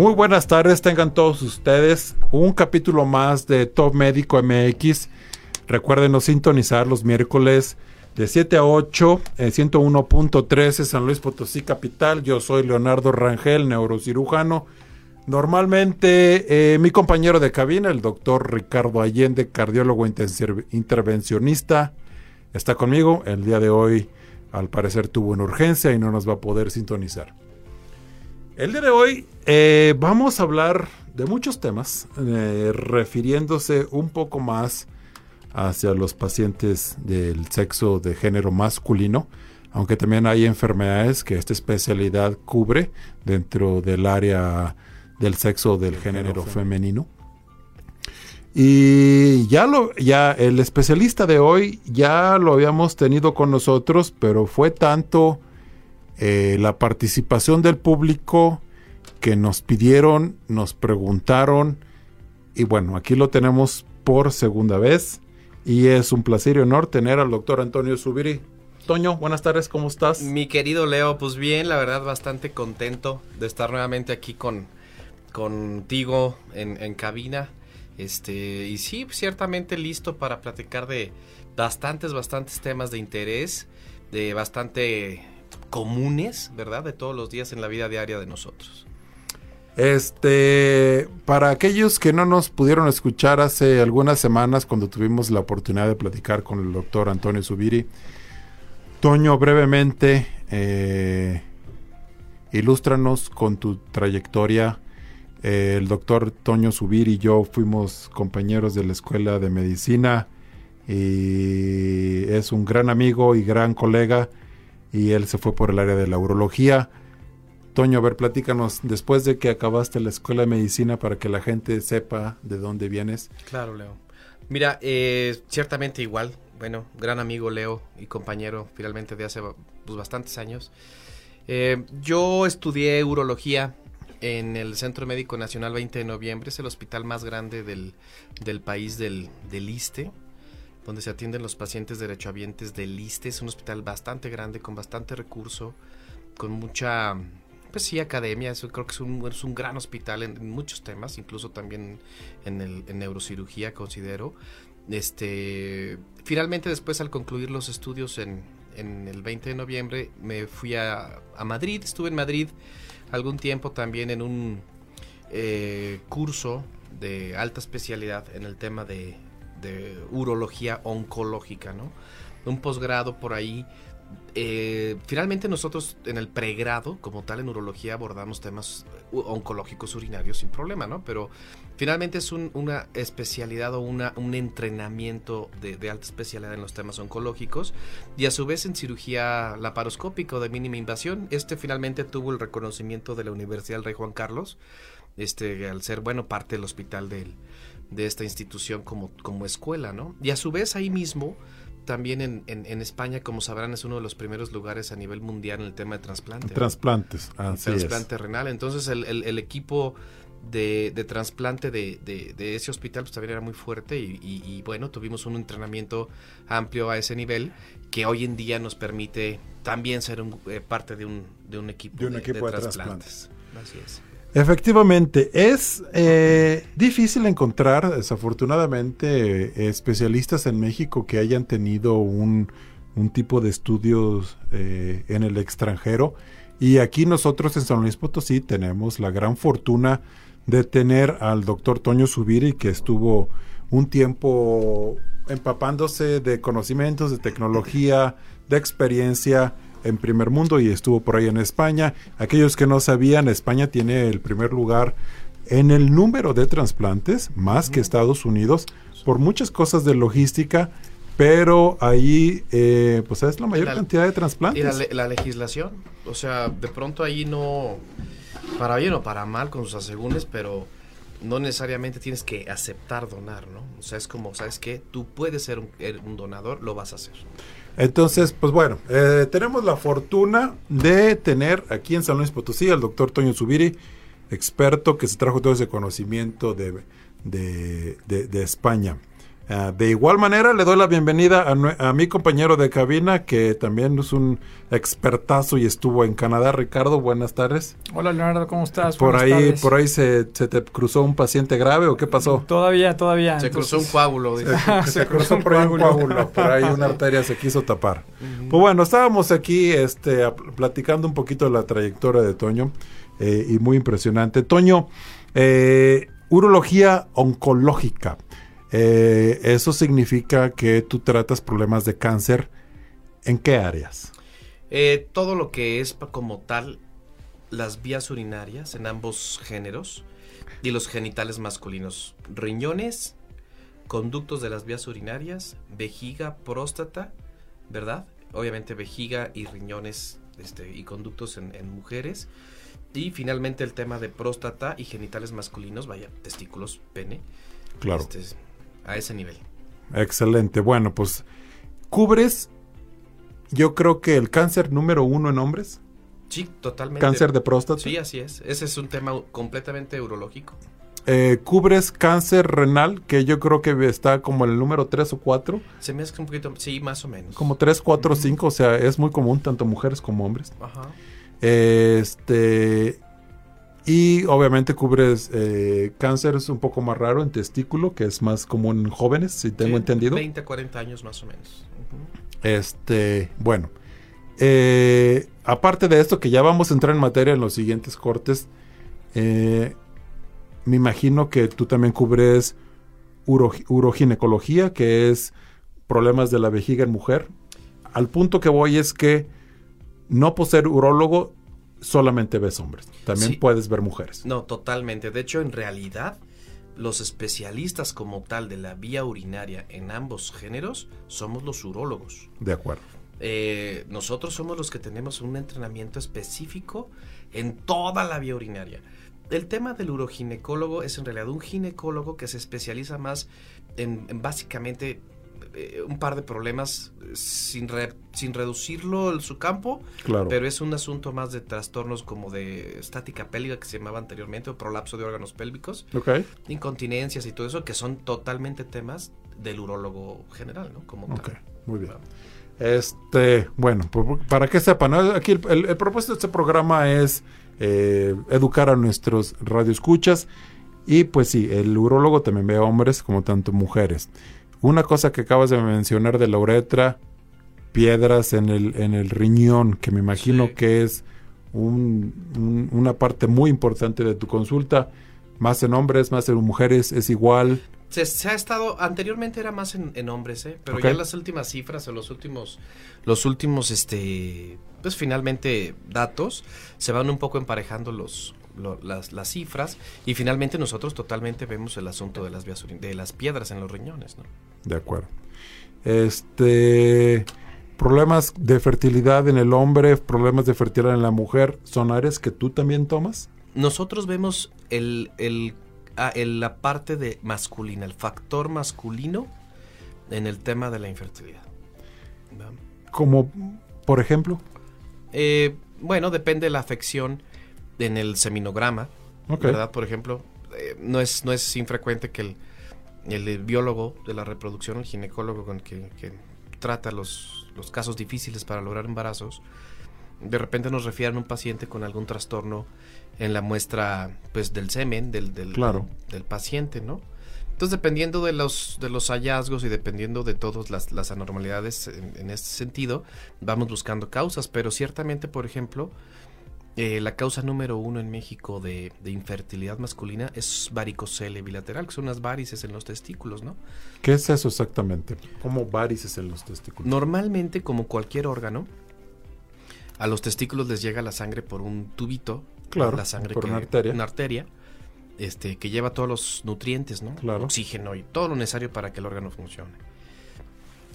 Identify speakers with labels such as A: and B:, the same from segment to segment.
A: Muy buenas tardes, tengan todos ustedes un capítulo más de Top Médico MX. Recuerden sintonizar los miércoles de 7 a 8 en 101.13 San Luis Potosí Capital. Yo soy Leonardo Rangel, neurocirujano. Normalmente eh, mi compañero de cabina, el doctor Ricardo Allende, cardiólogo intervencionista, está conmigo. El día de hoy, al parecer, tuvo una urgencia y no nos va a poder sintonizar. El día de hoy eh, vamos a hablar de muchos temas, eh, refiriéndose un poco más hacia los pacientes del sexo de género masculino, aunque también hay enfermedades que esta especialidad cubre dentro del área del sexo del género femenino. Y ya lo, ya el especialista de hoy ya lo habíamos tenido con nosotros, pero fue tanto eh, la participación del público que nos pidieron, nos preguntaron, y bueno, aquí lo tenemos por segunda vez, y es un placer y honor tener al doctor Antonio Subiri. Toño, buenas tardes, ¿cómo estás?
B: Mi querido Leo, pues bien, la verdad bastante contento de estar nuevamente aquí con contigo en, en cabina. Este, y sí, ciertamente listo para platicar de bastantes, bastantes temas de interés, de bastante comunes, ¿verdad? De todos los días en la vida diaria de nosotros.
A: Este, para aquellos que no nos pudieron escuchar hace algunas semanas cuando tuvimos la oportunidad de platicar con el doctor Antonio Subiri, Toño, brevemente, eh, ilústranos con tu trayectoria. Eh, el doctor Toño Subiri y yo fuimos compañeros de la Escuela de Medicina y es un gran amigo y gran colega y él se fue por el área de la urología. Toño, a ver, platícanos, después de que acabaste la escuela de medicina para que la gente sepa de dónde vienes.
B: Claro, Leo. Mira, eh, ciertamente igual, bueno, gran amigo Leo y compañero finalmente de hace pues, bastantes años. Eh, yo estudié urología en el Centro Médico Nacional 20 de noviembre, es el hospital más grande del, del país del, del ISTE donde se atienden los pacientes derechohabientes del ISTE. Es un hospital bastante grande, con bastante recurso, con mucha, pues sí, academia. Eso creo que es un, es un gran hospital en, muchos temas, incluso también en, el, neurocirugía, considero. Este, finalmente, después, al concluir los estudios en, en el 20 de noviembre, me fui a, a Madrid. Estuve en Madrid algún tiempo también en un eh, curso de alta especialidad en el tema de de urología oncológica, ¿no? Un posgrado por ahí. Eh, finalmente nosotros en el pregrado, como tal en urología, abordamos temas oncológicos urinarios sin problema, ¿no? Pero finalmente es una especialidad o una, un entrenamiento de, alta especialidad en los temas oncológicos y a su vez en cirugía laparoscópica de mínima invasión. Este finalmente tuvo el reconocimiento de la Universidad del Rey Juan Carlos, este, al ser, bueno, parte del hospital del, de esta institución como, como escuela, ¿no? Y a su vez ahí mismo, también en, en, España, como sabrán, es uno de los primeros lugares a nivel mundial en el tema de trasplante.
A: Trasplantes,
B: Trasplante renal. Entonces el, el, equipo de, de trasplante de, de, ese hospital pues, también era muy fuerte y, bueno, tuvimos un entrenamiento amplio a ese nivel que hoy en día nos permite también ser un, eh, parte de un, de un equipo
A: de, un equipo de, trasplantes.
B: Así es.
A: Efectivamente, es eh, difícil encontrar, desafortunadamente, especialistas en México que hayan tenido un, tipo de estudios eh, en el extranjero. Y aquí nosotros en San Luis Potosí tenemos la gran fortuna de tener al doctor Toño Subiri, que estuvo un tiempo empapándose de conocimientos, de tecnología, de experiencia en primer mundo y estuvo por ahí en España. Aquellos que no sabían, España tiene el primer lugar en el número de trasplantes, más que Estados Unidos, por muchas cosas de logística, pero ahí eh, pues es la mayor cantidad de trasplantes.
B: Y la, legislación, o sea, de pronto ahí no, para bien o para mal con sus asegúnes, pero no necesariamente tienes que aceptar donar, ¿no? O sea, es como, ¿sabes qué? Tú puedes ser un, un donador, lo vas a hacer.
A: Entonces, pues bueno, eh, tenemos la fortuna de tener aquí en San Luis Potosí al doctor Toño Zubiri, experto que se trajo todo ese conocimiento de, de, España. Ah, de igual manera, le doy la bienvenida a, a, mi compañero de cabina, que también es un expertazo y estuvo en Canadá. Ricardo, buenas tardes.
C: Hola, Leonardo, ¿cómo estás?
A: Por ahí, por ahí se, te cruzó un paciente grave o qué pasó?
C: Todavía, todavía.
B: Se cruzó un coágulo.
A: Se, cruzó un coágulo. por ahí una arteria se quiso tapar. Pues bueno, estábamos aquí este, platicando un poquito de la trayectoria de Toño eh, y muy impresionante. Toño, eh, urología oncológica. Eh, eso significa que tú tratas problemas de cáncer. ¿En qué áreas?
B: Eh, todo lo que es como tal las vías urinarias en ambos géneros y los genitales masculinos. Riñones, conductos de las vías urinarias, vejiga, próstata, ¿verdad? Obviamente vejiga y riñones este, y conductos en, mujeres. Y finalmente el tema de próstata y genitales masculinos, vaya, testículos, pene.
A: Claro.
B: Este, a ese nivel.
A: Excelente. Bueno, pues cubres, yo creo que el cáncer número uno en hombres.
B: Sí, totalmente.
A: Cáncer de próstata.
B: Sí, así es. Ese es un tema completamente urológico.
A: Eh, cubres cáncer renal, que yo creo que está como el número 3 o 4.
B: Se me hace un poquito, sí, más o menos.
A: Como 3, 4, 5, o sea, es muy común tanto mujeres como hombres. Ajá. Este, y obviamente cubres eh, cáncer, es un poco más raro en testículo, que es más común en jóvenes, si tengo entendido.
B: 20, 40 años más o menos.
A: Este, bueno. Eh, aparte de esto, que ya vamos a entrar en materia en los siguientes cortes, eh, me imagino que tú también cubres uroginecología, que es problemas de la vejiga en mujer. Al punto que voy es que no por ser urólogo solamente ves hombres, también puedes ver mujeres.
B: No, totalmente. De hecho, en realidad, los especialistas como tal de la vía urinaria en ambos géneros somos los urólogos.
A: De acuerdo.
B: Eh, nosotros somos los que tenemos un entrenamiento específico en toda la vía urinaria. El tema del uroginecólogo es en realidad un ginecólogo que se especializa más en, en básicamente eh, un par de problemas eh, sin, sin reducirlo en su campo,
A: claro.
B: pero es un asunto más de trastornos como de estática pélvica que se llamaba anteriormente o prolapso de órganos pélvicos, incontinencias y todo eso que son totalmente temas del urólogo general, ¿no? Como
A: muy bien. Este, bueno, para que sepan, aquí el, propósito de este programa es eh, educar a nuestros radioescuchas y pues sí, el urólogo también ve hombres como tanto mujeres. Una cosa que acabas de mencionar de la uretra, piedras en el, en el riñón, que me imagino que es una parte muy importante de tu consulta. Más en hombres, más en mujeres, es igual.
B: Se, ha estado, anteriormente era más en, hombres, ¿eh? pero ya las últimas cifras o los últimos, los últimos, este, pues finalmente datos, se van un poco emparejando los, las, las, cifras y finalmente nosotros totalmente vemos el asunto de las, de las piedras en los riñones. ¿no?
A: De acuerdo. Este problemas de fertilidad en el hombre, problemas de fertilidad en la mujer, ¿son áreas que tú también tomas?
B: Nosotros vemos el, el, ah, la parte de masculina, el factor masculino en el tema de la infertilidad.
A: Como, por ejemplo.
B: Eh, bueno, depende de la afección en el seminograma, ¿verdad? Por ejemplo, eh, no, es, no es infrecuente que el, el, biólogo de la reproducción, el ginecólogo con que, que trata los, los, casos difíciles para lograr embarazos, de repente nos refieran un paciente con algún trastorno en la muestra pues del semen del, del, del, paciente, ¿no? Entonces, dependiendo de los, de los hallazgos y dependiendo de todas las, las anormalidades en, en, este sentido, vamos buscando causas, pero ciertamente, por ejemplo, eh, la causa número uno en México de, infertilidad masculina es varicocele bilateral, que son unas varices en los testículos, ¿no?
A: ¿Qué es eso exactamente? ¿Cómo varices en los testículos?
B: Normalmente, como cualquier órgano, a los testículos les llega la sangre por un tubito,
A: claro,
B: la sangre
A: por una arteria,
B: una arteria este, que lleva todos los nutrientes, ¿no?
A: Claro.
B: Oxígeno y todo lo necesario para que el órgano funcione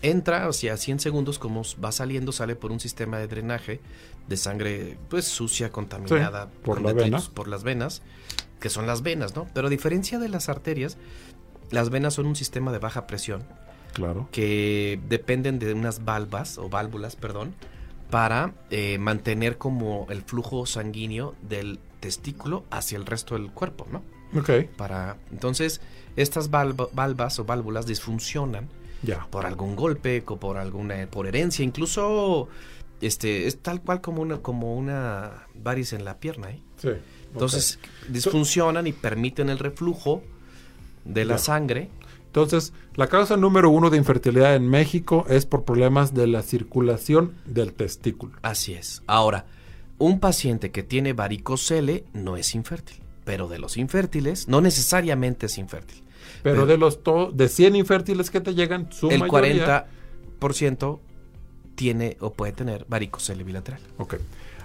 B: entra, o sea, 100 segundos, como va saliendo, sale por un sistema de drenaje de sangre, pues sucia, contaminada
A: por, la
B: por las venas, que son las venas, ¿no? Pero a diferencia de las arterias, las venas son un sistema de baja presión.
A: Claro.
B: Que dependen de unas valvas, o válvulas, perdón, para eh, mantener como el flujo sanguíneo del testículo hacia el resto del cuerpo, ¿no?
A: Ok.
B: Para, entonces, estas valva- valvas o válvulas disfuncionan
A: Ya.
B: por algún golpe, o por alguna, por herencia, incluso este, es tal cual como una, como una varice en la pierna, ¿eh?
A: Sí.
B: Entonces, disfuncionan y permiten el reflujo de la
A: Ya.
B: sangre.
A: Entonces, la causa número uno de infertilidad en México es por problemas de la circulación del testículo.
B: Así es. Ahora, un paciente que tiene varicocele no es infértil, pero de los infértiles no necesariamente es infértil.
A: Pero, de los to- de 100 infértiles que te llegan, su
B: el
A: mayoría...
B: 40% tiene o puede tener varicocele bilateral.
A: Ok.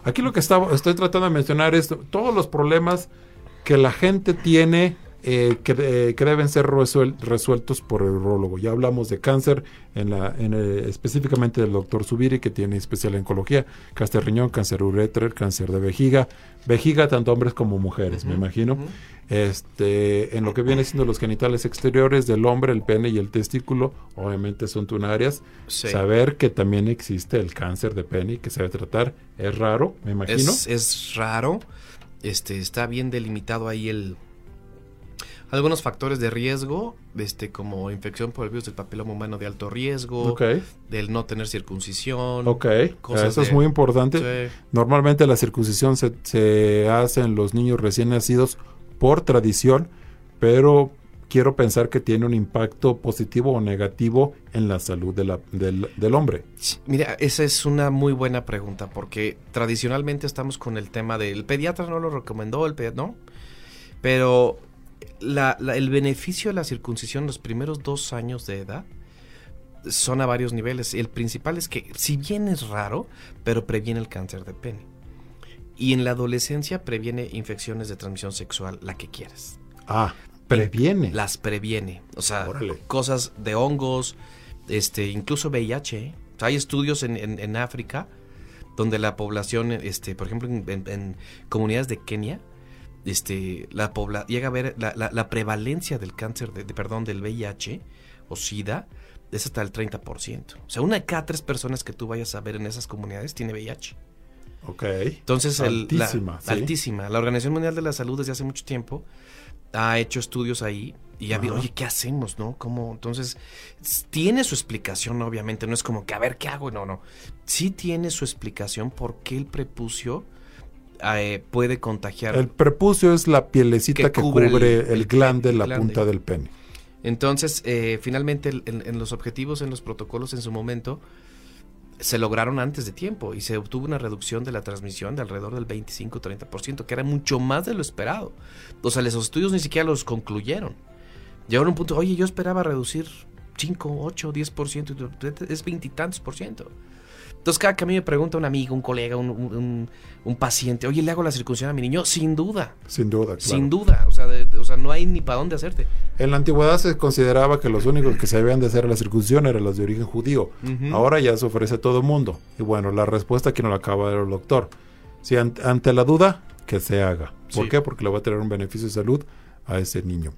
A: Aquí lo que estaba- estoy tratando de mencionar es todos los problemas que la gente tiene eh, que, eh, que deben ser resuel- resueltos por el urologo. Ya hablamos de cáncer, en la, en, eh, específicamente del doctor Subiri, que tiene especial oncología, cáncer riñón, cáncer ureter, cáncer de vejiga, vejiga tanto hombres como mujeres, me imagino. Este, en lo que viene siendo los genitales exteriores del hombre, el pene y el testículo, obviamente son tunarias.
B: Sí.
A: Saber que también existe el cáncer de pene y que se debe tratar es raro, me imagino.
B: Es, es raro. Este, está bien delimitado ahí el. Algunos factores de riesgo, este, como infección por el virus del papiloma humano de alto riesgo, del no tener circuncisión.
A: ok.
B: cosas
A: Eso es muy importante.
B: Sí.
A: Normalmente la circuncisión se, se hace en los niños recién nacidos por tradición, pero quiero pensar que tiene un impacto positivo o negativo en la salud de la- del, del hombre.
B: Mira, esa es una muy buena pregunta porque tradicionalmente estamos con el tema del pediatra no lo recomendó, el pediatra no, pero la- la- el beneficio de la circuncisión los primeros dos años de edad son a varios niveles. El principal es que si bien es raro, pero previene el cáncer de pene. Y en la adolescencia previene infecciones de transmisión sexual, la que quieras.
A: Ah, previene.
B: Las previene. O sea,
A: Órale.
B: cosas de hongos, este, incluso VIH. ¿eh? O sea, hay estudios en, en- en África donde la población, este, por ejemplo, en comunidades de Kenia, este, la pobla llega a ver la, la- la prevalencia del cáncer, de, de- perdón, del VIH o SIDA es hasta el 30%. O sea, una de cada tres personas que tú vayas a ver en esas comunidades tiene VIH.
A: Ok.
B: Entonces, el- la-
A: Altísima, sí.
B: altísima. La Organización Mundial de la Salud desde hace mucho tiempo ha hecho estudios ahí y ya vi, oye, ¿qué hacemos, no? ¿Cómo? Entonces, tiene su explicación, obviamente, no es como que, a ver, ¿qué hago? No, no. Sí tiene su explicación por qué el prepucio eh, puede contagiar.
A: El prepucio es la pielecita
B: Que
A: que,
B: cubre
A: cubre,
B: el-
A: el, glande, la
B: glande.
A: punta del pene.
B: Entonces, eh, finalmente, en, en los objetivos, en los protocolos en su momento, se lograron antes de tiempo y se obtuvo una reducción de la transmisión de alrededor del 25-30%, que era mucho más de lo esperado. O sea, esos estudios ni siquiera los concluyeron. Llegaron a un punto, oye, yo esperaba reducir 5, 8, 10%, y tú, es veintitantos por ciento. Entonces, cada que a mí me pregunta un amigo, un colega, un, un- paciente, oye, ¿le hago la circuncisión a mi niño? Sin duda,
A: Sin duda, claro.
B: sin duda. O sea, de- de- o sea, no hay ni para dónde hacerte.
A: En la antigüedad se consideraba que los únicos que se debían de hacer la circuncisión eran los de origen judío. Ahora ya se ofrece a todo mundo. Y bueno, la respuesta aquí nos la acaba de dar el doctor. Si an- ante la duda, que se haga. ¿Por
B: Sí.
A: qué? Porque le va a tener un beneficio de salud a ese niño.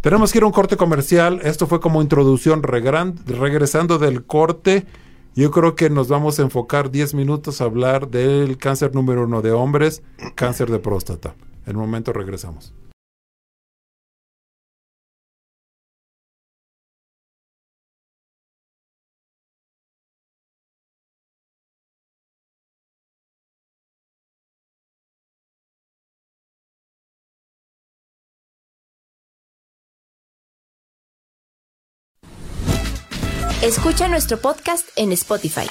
A: Tenemos que ir a un corte comercial. Esto fue como introducción. Regresando del corte, yo creo que nos vamos a enfocar 10 minutos a hablar del cáncer número uno de hombres, cáncer de próstata. En un momento regresamos.
D: Escucha nuestro podcast en Spotify.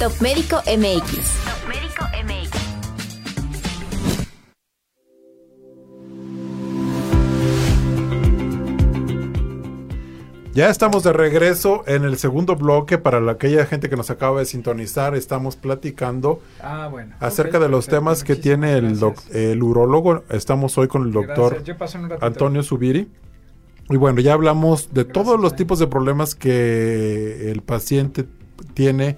D: Top Médico MX.
E: Top Médico MX.
A: Ya estamos de regreso en el segundo bloque. Para la- aquella gente que nos acaba de sintonizar, estamos platicando
C: Ah, bueno.
A: acerca de los
C: perfecto.
A: temas que
C: Muchísimas
A: tiene el, el urólogo. Estamos hoy con el doctor. Antonio Subiri. Y bueno, ya hablamos de
C: Gracias,
A: todos los
C: eh.
A: tipos de problemas que el paciente tiene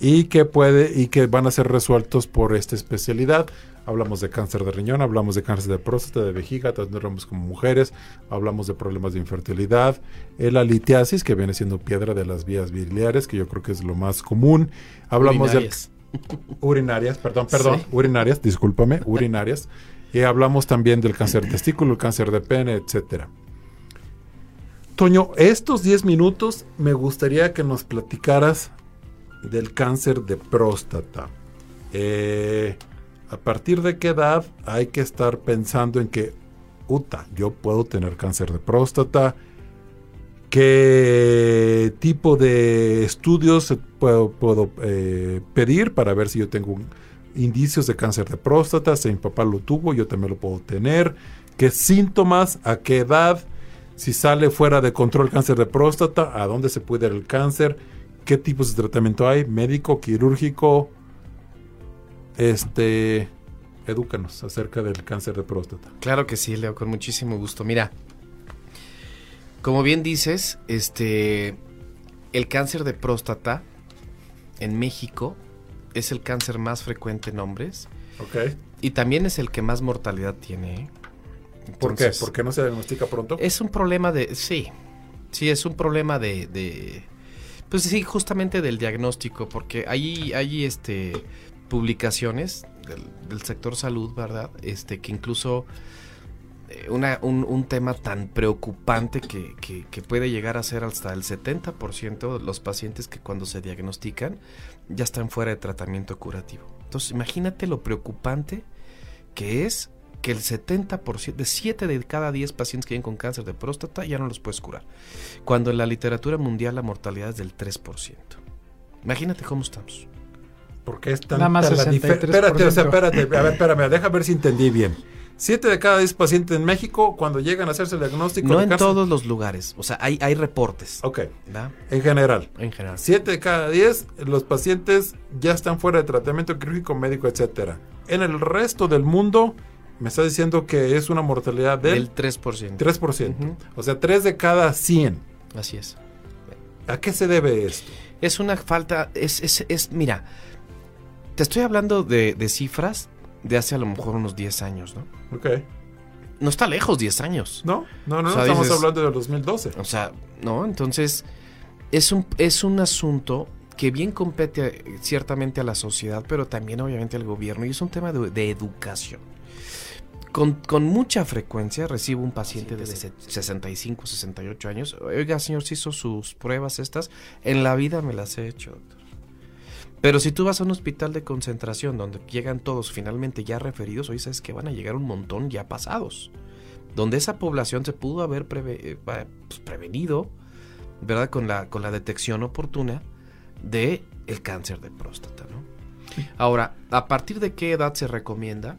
A: y que puede y que van a ser resueltos por esta especialidad. Hablamos de cáncer de riñón, hablamos de cáncer de próstata, de vejiga, tanto hombres como mujeres, hablamos de problemas de infertilidad, eh, la litiasis, que viene siendo piedra de las vías biliares, que yo creo que es lo más común. Hablamos de
B: Urinarias.
A: urinarias, perdón, perdón,
B: Sí.
A: urinarias, discúlpame, urinarias. Y hablamos también del cáncer de testículo, el cáncer de pene, etcétera. Toño, estos 10 minutos me gustaría que nos platicaras del cáncer de próstata. Eh, ¿A partir de qué edad hay que estar pensando en que, uta, yo puedo tener cáncer de próstata? ¿Qué tipo de estudios puedo, eh, pedir para ver si yo tengo indicios de cáncer de próstata? Si mi papá lo tuvo, yo también lo puedo tener. ¿Qué síntomas? ¿A qué edad? Si sale fuera de control cáncer de próstata, ¿a dónde se puede ir el cáncer? ¿Qué tipos de tratamiento hay? ¿Médico, quirúrgico? Este, edúcanos acerca del cáncer de próstata.
B: Claro que sí, Leo, con muchísimo gusto. Mira, como bien dices, este, el cáncer de próstata en México es el cáncer más frecuente en hombres.
A: Ok.
B: Y también es el que más mortalidad tiene.
A: ¿Por qué? ¿Por qué no se diagnostica pronto?
B: Es un problema de, sí, sí, es un problema de, de pues sí, justamente del diagnóstico, porque hay, hay este, publicaciones del, sector salud, ¿verdad? Este, que incluso eh, una, un, un, tema tan preocupante que, que, que, puede llegar a ser hasta el 70% de los pacientes que cuando se diagnostican ya están fuera de tratamiento curativo. Entonces, imagínate lo preocupante que es que el 70%, de 7 de cada 10 pacientes que vienen con cáncer de próstata ya no los puedes curar. Cuando en la literatura mundial la mortalidad es del 3%. Imagínate cómo estamos.
A: Porque es tan
C: Nada más
A: la
C: 63%.
A: Espérate, o sea, espérate, a ver, espérame, deja ver si entendí bien. 7 de cada 10 pacientes en México, cuando llegan a hacerse el diagnóstico
B: No
A: de
B: en
A: cáncer-
B: todos los lugares, o sea, hay, hay reportes.
A: Ok,
B: ¿verdad?
A: en general.
B: En general.
A: 7 de cada 10 los pacientes ya están fuera de tratamiento quirúrgico, médico, etcétera. En el resto del mundo, me está diciendo que es una mortalidad del,
B: Del 3%.
A: 3%.
B: Ujú.
A: O sea, 3 de cada 100.
B: Así es.
A: ¿A qué se debe esto?
B: Es una falta, es, es, es mira, te estoy hablando de, de cifras de hace a lo mejor unos 10 años, ¿no?
A: Ok.
B: No está lejos 10 años.
A: No, no, no,
B: O sea,
A: no estamos
B: dices-
A: hablando del 2012.
B: O sea, ¿no? Entonces, es un, es un asunto que bien compete ciertamente a la sociedad, pero también obviamente al gobierno, y es un tema de, de educación. Con, con mucha frecuencia recibo un paciente de se- 65, 68 años. Oiga, señor, ¿se hizo sus pruebas estas? En la vida me las he hecho, doctor. Pero si tú vas a un hospital de concentración donde llegan todos finalmente ya referidos, hoy sabes que van a llegar un montón ya pasados. Donde esa población se pudo haber preve- eh, pues, prevenido, ¿verdad? Con la, con la detección oportuna de el cáncer de próstata, ¿no? Ahora, ¿a partir de qué edad se recomienda?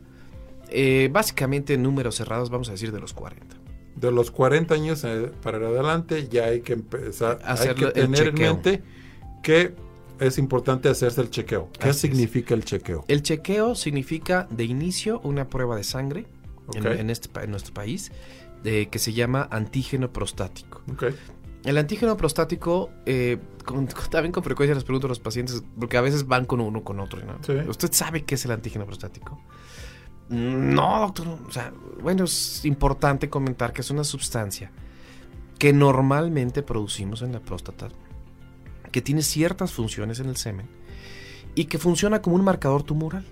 B: Eh, básicamente en números cerrados vamos a decir de los 40.
A: De los 40 años eh, para adelante ya hay que empezar, hay
B: Hacerlo
A: que
B: el
A: tener en mente que es importante hacerse el chequeo. ¿Qué
B: Así es.
A: significa el chequeo?
B: El chequeo significa de inicio una prueba de sangre en, este, en nuestro país de, que se llama antígeno prostático.
A: Ok.
B: El antígeno prostático, eh, con- también con frecuencia les pregunto a los pacientes, porque a veces van con uno con otro. ¿no?
A: Sí.
B: ¿Usted sabe qué es el antígeno prostático? No, doctor. O sea, bueno, es importante comentar que es una sustancia que normalmente producimos en la próstata, que tiene ciertas funciones en el semen y que funciona como un marcador tumoral.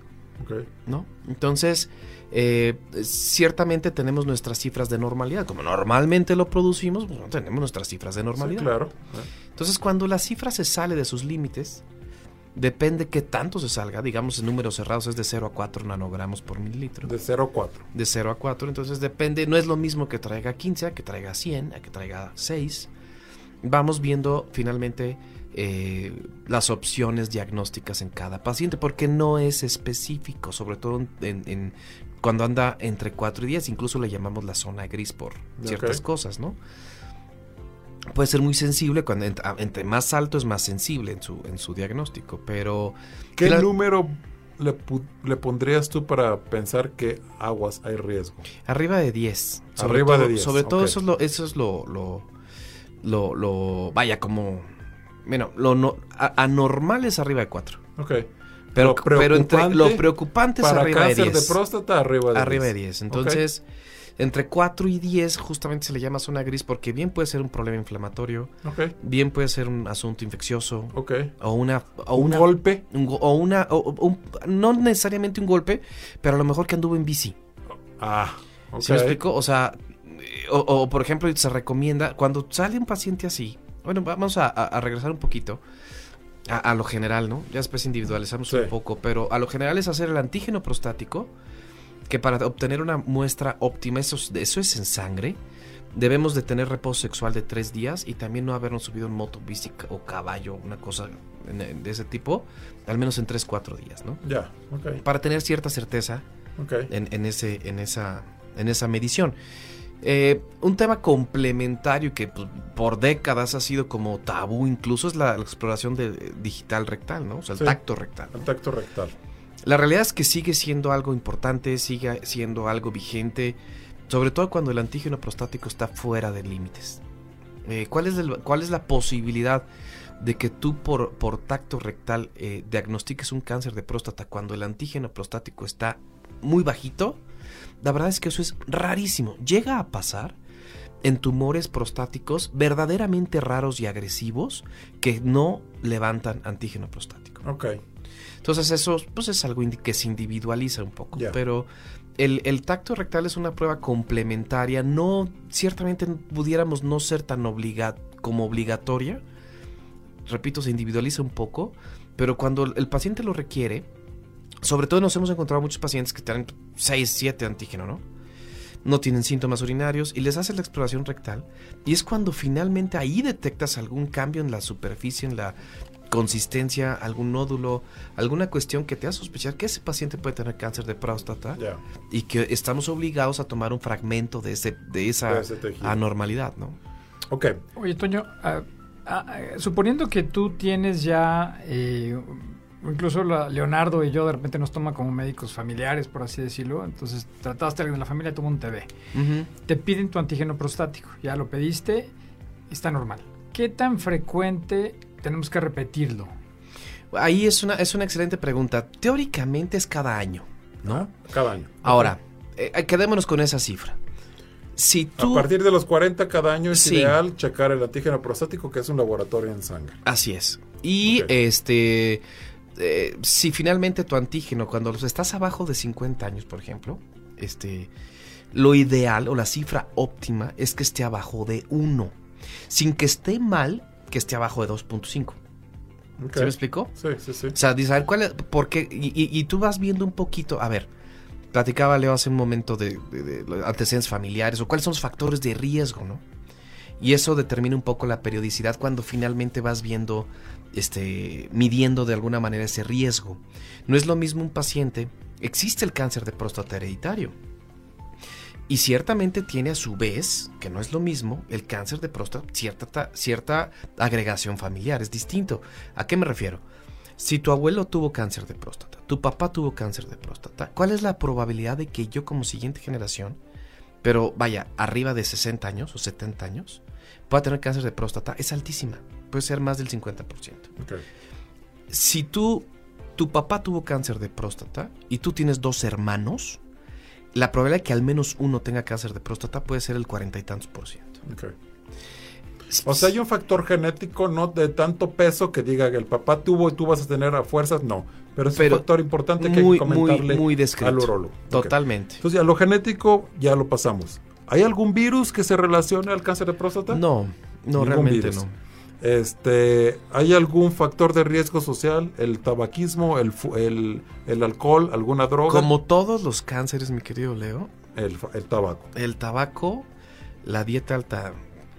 B: ¿no? Entonces, eh, ciertamente tenemos nuestras cifras de normalidad. Como normalmente lo producimos, pues, tenemos nuestras cifras de normalidad.
A: Sí, claro.
B: Entonces, cuando la cifra se sale de sus límites, depende qué tanto se salga. Digamos, en números cerrados es de 0 a 4 nanogramos por mililitro.
A: De 0 a 4.
B: De 0 a 4, entonces depende, no es lo mismo que traiga 15, a que traiga 100, a que traiga 6. Vamos viendo finalmente eh, las opciones diagnósticas en cada paciente, porque no es específico, sobre todo en, en- cuando anda entre 4 y 10, incluso le llamamos la zona gris por ciertas
A: Ok.
B: cosas, ¿no? Puede ser muy sensible, cuando entre más alto es más sensible en su, en su diagnóstico, pero...
A: ¿Qué
B: Claro.
A: número le, le pondrías tú para pensar que aguas hay riesgo?
B: Arriba de 10. Sobre
A: Arriba
B: todo,
A: de 10,
B: Sobre todo
A: ok.
B: eso es lo, eso es lo, lo, lo, lo- vaya, como, bueno, lo no, a- anormal es arriba de 4.
A: Ok.
B: Pero,
A: Lo
B: pero entre,
A: preocupante
B: lo preocupante es
A: Para
B: arriba de
A: cáncer
B: 10.
A: de próstata, arriba de
B: arriba
A: 10.
B: de 10. Entonces, entre 4 y 10 justamente se le llama zona gris porque bien puede ser un problema inflamatorio, bien puede ser un asunto infeccioso o una... O
A: un
B: una
A: golpe.
B: un o una... o- un- no necesariamente un golpe, pero a lo mejor que anduvo en bici.
A: Ah, ok.
B: ¿Sí me explico? O sea, o, o, por ejemplo, se recomienda, cuando sale un paciente así, bueno, vamos a, a- a regresar un poquito a, a lo general, ¿no? Ya después individualizamos
A: Sí.
B: un poco, pero a lo general es hacer el antígeno prostático, que para obtener una muestra óptima, eso, es- eso es en sangre, debemos de tener reposo sexual de tres días y también no habernos subido en moto, bici o caballo, una cosa de ese tipo, al menos en tres, cuatro días, ¿no?
A: Ya, ok,
B: Para tener cierta certeza en, en ese, en, esa, en esa medición. Eh, un tema complementario que pues, por décadas ha sido como tabú incluso es la, la exploración de, digital rectal, ¿no? O sea, el
A: Sí.
B: tacto rectal.
A: El tacto rectal.
B: La realidad es que sigue siendo algo importante, sigue siendo algo vigente, sobre todo cuando el antígeno prostático está fuera de límites. Eh, ¿cuál, es el- ¿Cuál es la posibilidad de que tú por, por tacto rectal eh, diagnostiques un cáncer de próstata cuando el antígeno prostático está muy bajito? La verdad es que eso es rarísimo. Llega a pasar en tumores prostáticos verdaderamente raros y agresivos que no levantan antígeno prostático.
A: Ok,
B: Entonces eso pues es algo que se individualiza un poco. Pero el, el tacto rectal es una prueba complementaria. No, ciertamente pudiéramos no ser tan obliga como obligatoria. Repito, se individualiza un poco. Pero cuando el paciente lo requiere, sobre todo nos hemos encontrado muchos pacientes que tienen 6, 7 antígeno, ¿no? No tienen síntomas urinarios y les haces la exploración rectal. Y es cuando finalmente ahí detectas algún cambio en la superficie, en la consistencia, algún nódulo, alguna cuestión que te hace sospechar que ese paciente puede tener cáncer de próstata y que estamos obligados a tomar un fragmento de ese de esa
A: De ese tejido.
B: anormalidad, ¿no?
A: Ok,
C: Oye, Toño, ah, ah, ah, suponiendo que tú tienes ya, eh, incluso la- Leonardo y yo de repente nos toma como médicos familiares, por así decirlo, entonces trataste a alguien de la familia, tuvo un TB. Te piden tu antígeno prostático, ya lo pediste, está normal. ¿Qué tan frecuente tenemos que repetirlo?
B: Ahí es una es una excelente pregunta. Teóricamente es cada año, ¿no?
A: cada año.
B: Ahora, eh, quedémonos con esa cifra. Si
A: A partir de los 40 cada año es
B: Sí.
A: ideal checar el antígeno prostático, que es un laboratorio en sangre.
B: Así es. Y este, eh, si finalmente tu antígeno, cuando los estás abajo de 50 años, por ejemplo, este, lo ideal o la cifra óptima es que esté abajo de 1. Sin que esté mal, que esté abajo de 2.5.
A: Ok.
B: ¿Sí me explico?
A: Sí, sí, sí.
B: O sea, a ver, ¿cuál es? Porque, y, y- y tú vas viendo un poquito, a ver, platicaba Leo hace un momento de, de- antecedentes familiares o cuáles son los factores de riesgo, ¿no? Y eso determina un poco la periodicidad cuando finalmente vas viendo, este, midiendo de alguna manera ese riesgo. No es lo mismo un paciente, existe el cáncer de próstata hereditario. Y ciertamente tiene a su vez, que no es lo mismo, el cáncer de próstata, cierta, ta- cierta agregación familiar, es distinto. ¿A qué me refiero? Si tu abuelo tuvo cáncer de próstata, tu papá tuvo cáncer de próstata, ¿cuál es la probabilidad de que yo como siguiente generación, pero vaya, arriba de 60 años o 70 años, pueda tener cáncer de próstata? Es altísima, puede ser más del 50%.
A: Ok.
B: Si tú, tu papá tuvo cáncer de próstata y tú tienes dos hermanos, la probabilidad de que al menos uno tenga cáncer de próstata puede ser el cuarenta y tantos por ciento.
A: ok. O sea, hay un factor genético no de tanto peso que diga que el papá tuvo y tú vas a tener a fuerzas, no. Pero es
B: Pero
A: un factor importante que hay que comentarle
B: muy
A: al urólogo.
B: Totalmente.
A: Entonces, a lo genético ya lo pasamos. ¿Hay algún virus que se relacione al cáncer de próstata?
B: No, no,
A: Ningún
B: realmente
A: virus.
B: no.
A: Este, ¿Hay algún factor de riesgo social? ¿El tabaquismo, el, el, el alcohol, alguna droga?
B: Como todos los cánceres, mi querido Leo,
A: El, tabaco.
B: el tabaco, la dieta alta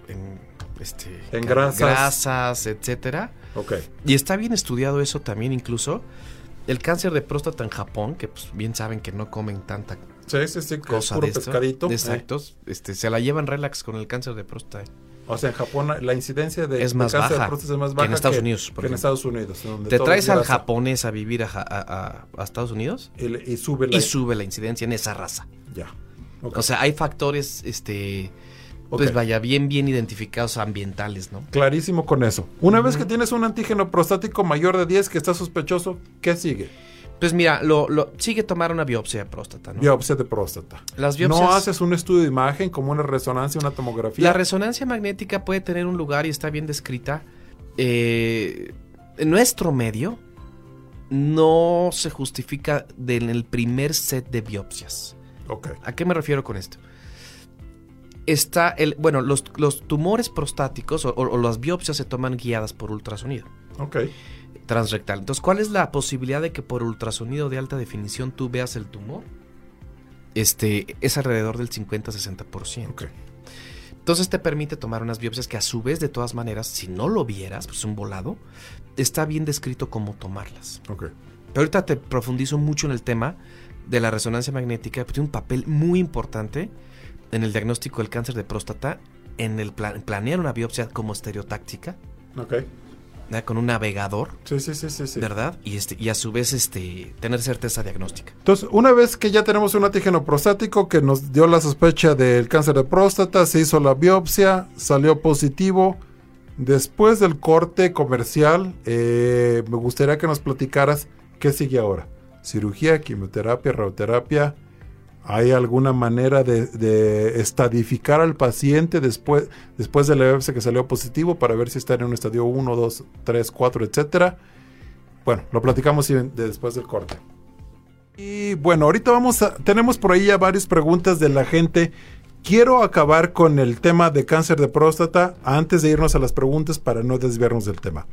B: en, este,
A: En grasas.
B: grasas, etcétera.
A: Ok.
B: Y está bien estudiado eso también, incluso. El cáncer de próstata en Japón, que pues bien saben que no comen tanta
A: Sí, sí, sí, es
B: cosa
A: puro
B: de
A: pescadito.
B: Exactos. Este, se la llevan relax con el cáncer de próstata.
A: O sea, en Japón la incidencia de,
B: Es
A: de
B: más
A: cáncer de
B: baja
A: próstata es más
B: que
A: baja
B: en Estados Unidos,
A: que en. Estados Unidos. donde
B: Te traes
A: es
B: al japonés a vivir a, a- a- a Estados Unidos
A: Y, sube la...
B: y sube la incidencia en esa raza.
A: Ya.
B: O sea, hay factores, este, pues vaya, bien, bien identificados ambientales, ¿no?
A: Clarísimo con eso. Una vez que tienes un antígeno prostático mayor de 10 que está sospechoso, ¿qué sigue?
B: Pues mira, lo, lo sigue tomar una biopsia de próstata, ¿no?
A: Biopsia de próstata.
B: Las biopsias.
A: No haces un estudio de imagen como una resonancia, una tomografía.
B: La resonancia magnética puede tener un lugar y está bien descrita. Eh, en nuestro medio no se justifica en el primer set de biopsias.
A: Ok.
B: ¿A qué me refiero con esto? Está el, bueno, los, los tumores prostáticos o, o las biopsias se toman guiadas por ultrasonido
A: Ok.
B: Transrectal. Entonces, ¿cuál es la posibilidad de que por ultrasonido de alta definición tú veas el tumor? Este, es alrededor del 50-60%.
A: Ok.
B: Entonces te permite tomar unas biopsias que a su vez, de todas maneras, si no lo vieras, pues un volado, está bien descrito cómo tomarlas.
A: Ok.
B: Pero ahorita te profundizo mucho en el tema de la resonancia magnética, que tiene un papel muy importante en el diagnóstico del cáncer de próstata, en el pla- planear una biopsia como estereotáctica,
A: Ok.
B: ¿Verdad? con un navegador,
A: Sí, sí, sí, sí. sí.
B: ¿verdad? Y, este, y a su vez este, tener certeza diagnóstica.
A: Entonces, una vez que ya tenemos un antígeno prostático que nos dio la sospecha del cáncer de próstata, se hizo la biopsia, salió positivo. Después del corte comercial, eh, me gustaría que nos platicaras qué sigue ahora. Cirugía, quimioterapia, radioterapia. ¿Hay alguna manera de, de estadificar al paciente después, después de la biopsia que salió positivo para ver si está en un estadio 1, 2, 3, 4, etcétera? Bueno, lo platicamos después del corte. Y bueno, ahorita vamos a. Tenemos por ahí ya varias preguntas de la gente. Quiero acabar con el tema de cáncer de próstata antes de irnos a las preguntas para no desviarnos del tema.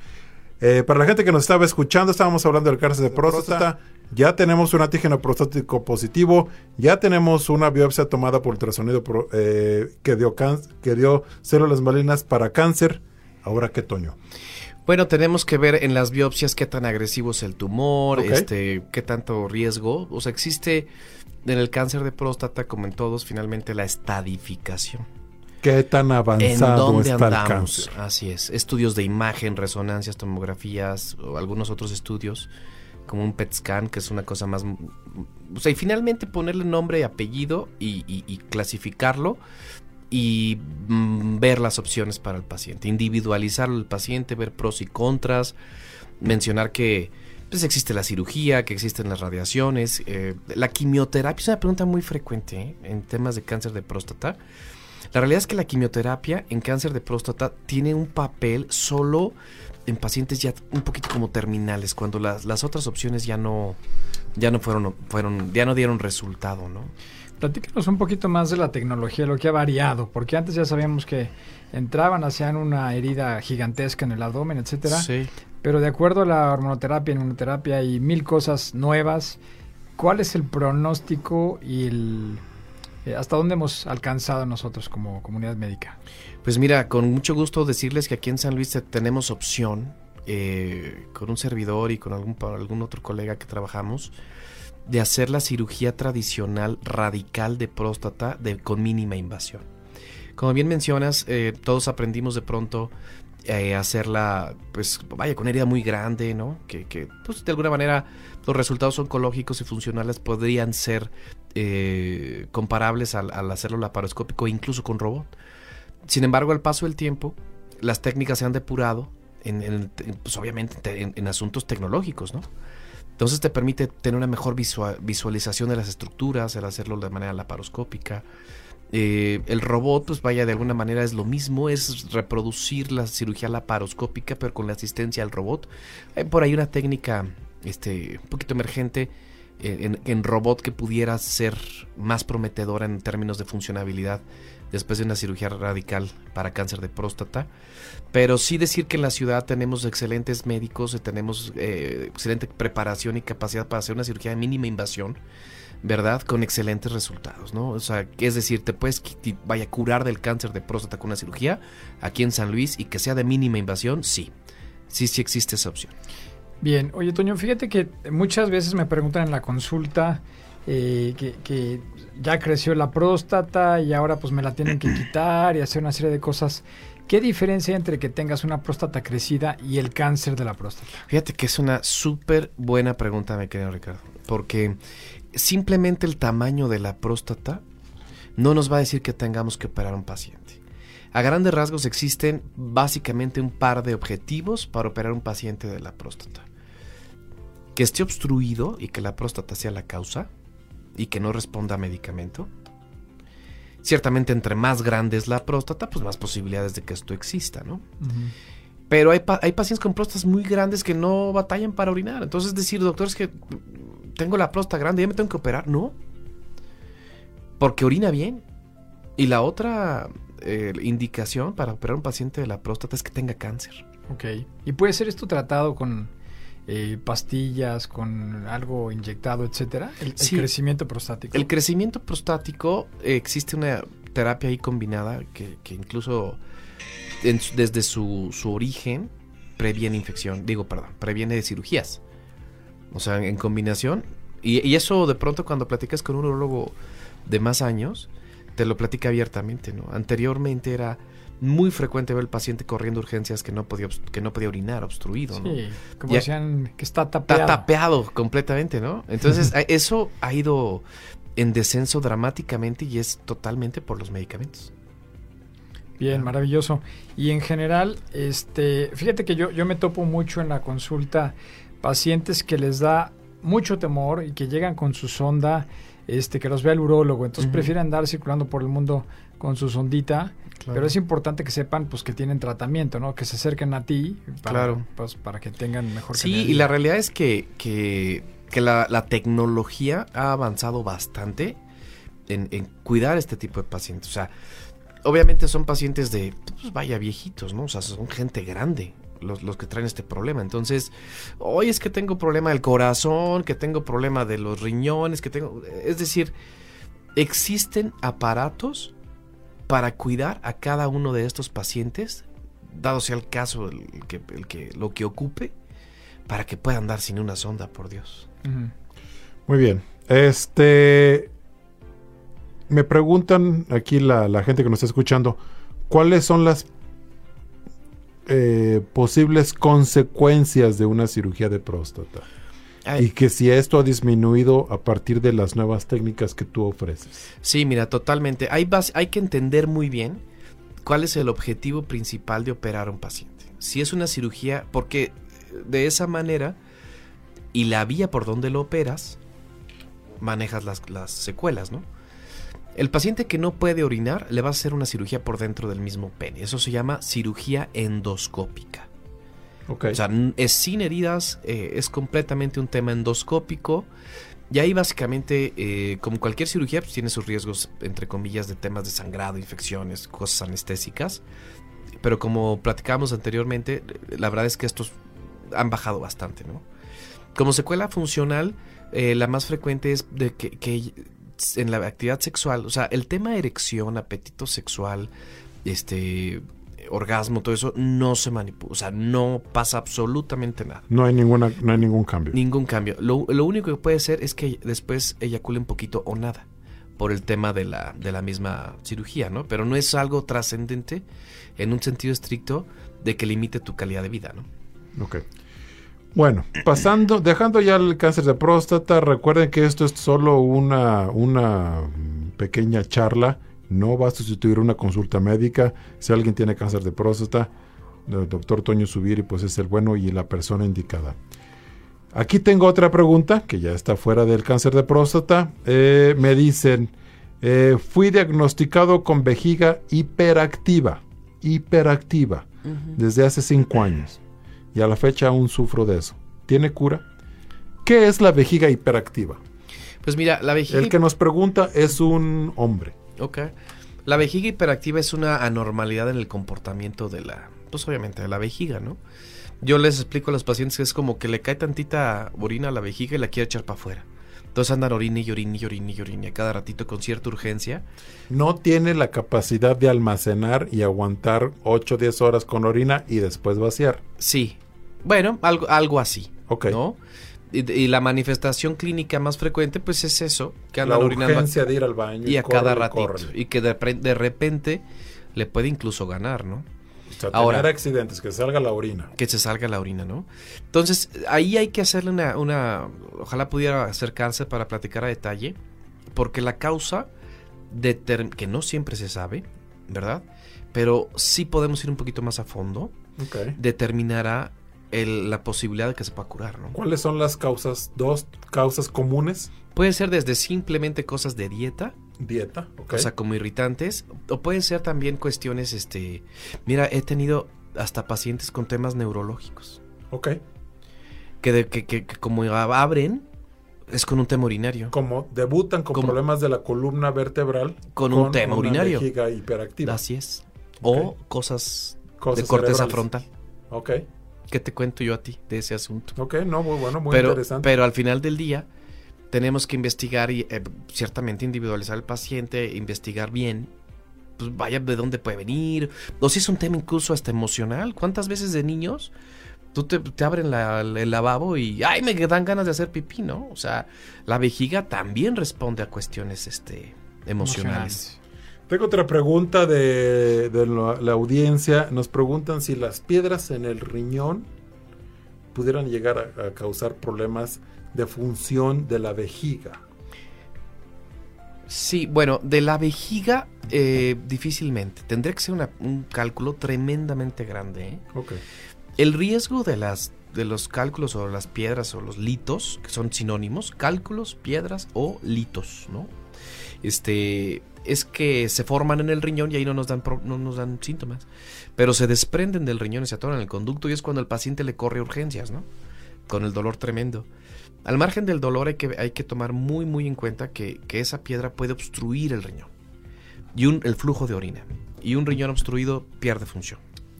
A: Eh, para la gente que nos estaba escuchando, estábamos hablando del cáncer de próstata. Ya tenemos un antígeno prostático positivo. Ya tenemos una biopsia tomada por ultrasonido pro- eh, que, dio can- que dio células malignas para cáncer. Ahora, ¿qué Toño?
B: Bueno, tenemos que ver en las biopsias qué tan agresivo es el tumor, este, qué tanto riesgo. O sea, existe en el cáncer de próstata, como en todos, finalmente la estadificación.
A: ¿Qué tan
B: ¿En
A: avanzado
B: dónde
A: está el cáncer?
B: Así es. Estudios de imagen, resonancias, tomografías o algunos otros estudios, como un PET scan, que es una cosa más... O sea, y finalmente ponerle nombre y apellido y, clasificarlo y mm, ver las opciones para el paciente, individualizarlo al paciente, ver pros y contras, mencionar que pues, existe la cirugía, que existen las radiaciones, eh, la quimioterapia es una pregunta muy frecuente ¿eh? en temas de cáncer de próstata. La realidad es que la quimioterapia en cáncer de próstata tiene un papel solo en pacientes ya un poquito como terminales, cuando las, las otras opciones ya no, ya no fueron, fueron, ya no dieron resultado, ¿no?
C: Platícanos un poquito más de la tecnología, lo que ha variado, porque antes ya sabíamos que entraban, hacían una herida gigantesca en el abdomen, etcétera,
B: Sí.
C: pero de acuerdo a la hormonoterapia, inmunoterapia y mil cosas nuevas, ¿cuál es el pronóstico y el hasta dónde hemos alcanzado nosotros como comunidad médica?
B: Pues mira, con mucho gusto decirles que aquí en San Luis te- tenemos opción, eh, con un servidor y con algún, algún otro colega que trabajamos, de hacer la cirugía tradicional radical de próstata de, con mínima invasión. Como bien mencionas, eh, todos aprendimos de pronto eh, hacerla, pues vaya, con herida muy grande, ¿no? Que, que, pues de alguna manera los resultados oncológicos y funcionales podrían ser eh, comparables al, hacerlo laparoscópico, incluso con robot. Sin embargo, al paso del tiempo, las técnicas se han depurado, en, pues obviamente te- en, asuntos tecnológicos, ¿no? Entonces te permite tener una mejor visua- visualización de las estructuras, el hacerlo de manera laparoscópica. Eh, el robot, pues vaya, de alguna manera es lo mismo, es reproducir la cirugía laparoscópica, pero con la asistencia al robot. Hay por ahí una técnica este, un poquito emergente eh, en, robot que pudiera ser más prometedora en términos de funcionabilidad después de una cirugía radical para cáncer de próstata. Pero sí decir que en la ciudad tenemos excelentes médicos, eh, tenemos eh, excelente preparación y capacidad para hacer una cirugía de mínima invasión, ¿verdad? Con excelentes resultados, ¿no? O sea, es decir, te puedes vaya a curar del cáncer de próstata con una cirugía aquí en San Luis y que sea de mínima invasión, sí. Sí, sí existe esa opción.
C: Bien, oye Toño, fíjate que muchas veces me preguntan en la consulta eh, que, que ya creció la próstata y ahora pues me la tienen que quitar y hacer una serie de cosas. ¿Qué diferencia hay entre que tengas una próstata crecida y el cáncer de la próstata?
B: Fíjate que es una súper buena pregunta, mi querido Ricardo, porque simplemente el tamaño de la próstata no nos va a decir que tengamos que operar a un paciente. A grandes rasgos existen básicamente un par de objetivos para operar a un paciente de la próstata. Que esté obstruido y que la próstata sea la causa y que no responda a medicamento. Ciertamente entre más grande es la próstata, pues más posibilidades de que esto exista, ¿no? Pero hay, pa- hay pacientes con próstatas muy grandes que no batallan para orinar. Entonces decir, doctor, es que tengo la próstata grande, ya me tengo que operar. No. porque orina bien. Y la otra eh, indicación para operar a un paciente de la próstata es que tenga cáncer.
C: Ok. ¿Y puede ser esto tratado con eh, pastillas, con algo inyectado, etcétera? El, crecimiento prostático.
B: El crecimiento prostático, eh, existe una terapia ahí combinada que, que incluso en desde su, su origen previene infección, digo, perdón, previene cirugías. O sea, en combinación. Y, y eso de pronto cuando platicas con un urologo de más años, te lo platica abiertamente, ¿no? Anteriormente era muy frecuente ver al paciente corriendo urgencias que no podía, que no podía orinar, obstruido, ¿no?
C: Sí, como
B: Ya-
C: decían que está tapeado.
B: Está tapeado completamente, ¿no? Entonces, eso ha ido en descenso dramáticamente y es totalmente por los medicamentos.
C: Bien, maravilloso. Y en general, este, fíjate que yo, yo me topo mucho en la consulta pacientes que les da mucho temor y que llegan con su sonda, este, que los vea el urólogo, entonces prefieren andar circulando por el mundo con su sondita, pero es importante que sepan pues que tienen tratamiento, ¿no? Que se acerquen a ti para,
B: Claro.
C: pues, para que tengan mejor
B: Sí,
C: calidad
B: y la realidad es que, que, que la, la tecnología ha avanzado bastante en, en cuidar este tipo de pacientes. O sea, obviamente son pacientes de, pues vaya, viejitos, ¿no? O sea, son gente grande los, los que traen este problema. Entonces, hoy es que tengo problema del corazón, que tengo problema de los riñones, que tengo... Es decir, existen aparatos para cuidar a cada uno de estos pacientes, dado sea el caso, el que, el que, lo que ocupe, para que puedan dar sin una sonda, por Dios.
A: Muy bien. Este. Me preguntan aquí la, la gente que nos está escuchando, ¿cuáles son las eh, posibles consecuencias de una cirugía de próstata?
B: Ay,
A: Y que si esto ha disminuido a partir de las nuevas técnicas que tú ofreces.
B: Sí, mira, totalmente. Hay, hay que entender muy bien cuál es el objetivo principal de operar a un paciente. Si es una cirugía, porque de esa manera y la vía por donde lo operas, manejas las, las secuelas, ¿no? El paciente que no puede orinar le va a hacer una cirugía por dentro del mismo pene. Eso se llama cirugía endoscópica. O sea, es sin heridas, eh, es completamente un tema endoscópico. Y ahí básicamente, eh, como cualquier cirugía, pues tiene sus riesgos, entre comillas, de temas de sangrado, infecciones, cosas anestésicas. Pero como platicábamos anteriormente, la verdad es que estos han bajado bastante, ¿no? Como secuela funcional, eh, la más frecuente es de que, que en la actividad sexual, o sea, el tema erección, apetito sexual, este orgasmo, todo eso, no se manipula, o sea, no pasa absolutamente nada.
A: no hay ninguna, no hay ningún cambio.
B: Ningún cambio. Lo, lo único que puede ser es que después eyacule un poquito o nada por el tema de la, de la misma cirugía, ¿no? Pero no es algo trascendente en un sentido estricto de que limite tu calidad de vida, ¿no?
A: Ok. Bueno, pasando, dejando ya el cáncer de próstata, recuerden que esto es solo una, una pequeña charla, no va a sustituir una consulta médica. Si alguien tiene cáncer de próstata, el doctor Toño Subiri pues es el bueno y la persona indicada. Aquí tengo otra pregunta que ya está fuera del cáncer de próstata. Eh, me dicen, eh, fui diagnosticado con vejiga hiperactiva, hiperactiva, desde hace cinco años y a la fecha aún sufro de eso. ¿Tiene cura? ¿Qué es la vejiga hiperactiva?
B: Pues mira, la vejiga...
A: El que nos pregunta es un hombre.
B: Ok. La vejiga hiperactiva es una anormalidad en el comportamiento de la, pues obviamente de la vejiga, ¿no? Yo les explico a los pacientes que es como que le cae tantita orina a la vejiga y la quiere echar para afuera. Entonces andan orina y orina y orina y orina a cada ratito con cierta urgencia.
A: No tiene la capacidad de almacenar y aguantar 8 o 10 horas con orina y después vaciar.
B: Sí. Bueno, algo, algo así,
A: Ok.
B: ¿no? Y, y la manifestación clínica más frecuente, pues es eso, que
A: La
B: andan orinando a-
A: urgencia de ir al baño.
B: y a cada ratito. Y que de, de repente le puede incluso ganar, ¿no?
A: Sea,
B: Ahora-
A: tener accidentes, que salga la orina.
B: que se salga la orina, ¿no? Entonces, ahí hay que hacerle una, una ojalá pudiera acercarse para platicar a detalle, porque la causa, determ- que no siempre se sabe, ¿verdad? Pero sí podemos ir un poquito más a fondo,
A: Ok.
B: determinará el- la posibilidad de que se pueda curar, ¿no?
A: ¿Cuáles son las causas? Dos causas comunes.
B: Puede ser desde simplemente cosas de dieta,
A: Dieta. ok.
B: o sea, como irritantes, o pueden ser también cuestiones, este, mira, he tenido hasta pacientes con temas neurológicos.
A: ok.
B: que, de- que, que- que como abren, Es con un tema urinario.
A: Como debutan con
B: Como-
A: problemas de la columna vertebral
B: Con un tema
A: una
B: urinario.
A: vejiga hiperactiva.
B: Así es. O cosas,
A: Cosas
B: de corteza frontal.
A: Ok,
B: ¿Qué te cuento yo a ti de ese asunto?
A: ok, no, muy bueno, muy
B: pero,
A: interesante.
B: pero al final del día tenemos que investigar y eh, ciertamente individualizar al paciente, investigar bien, pues vaya de dónde puede venir, o si es un tema incluso hasta emocional. ¿Cuántas veces de niños tú te, te abren el lavabo y ay me dan ganas de hacer pipí, ¿no? O sea, la vejiga también responde a cuestiones este emocionales.
A: Tengo otra pregunta de, la, audiencia. Nos preguntan si las piedras en el riñón pudieran llegar a causar problemas de función de la vejiga.
B: Sí, bueno, de la vejiga eh, difícilmente. Tendría que ser una- un cálculo tremendamente grande. ¿eh?
A: Ok.
B: El riesgo de las de los cálculos o las piedras o los litos, que son sinónimos, cálculos, piedras o litos, ¿no? Este es que se forman en el riñón y ahí no nos dan pro- no nos dan síntomas, pero se desprenden del riñón y se atoran en el conducto y es cuando el paciente le corre urgencias, ¿no? Con el dolor tremendo. Al margen del dolor hay que, hay que tomar muy muy en cuenta que, que esa piedra puede obstruir el riñón y un, el flujo de orina y un riñón obstruido pierde función.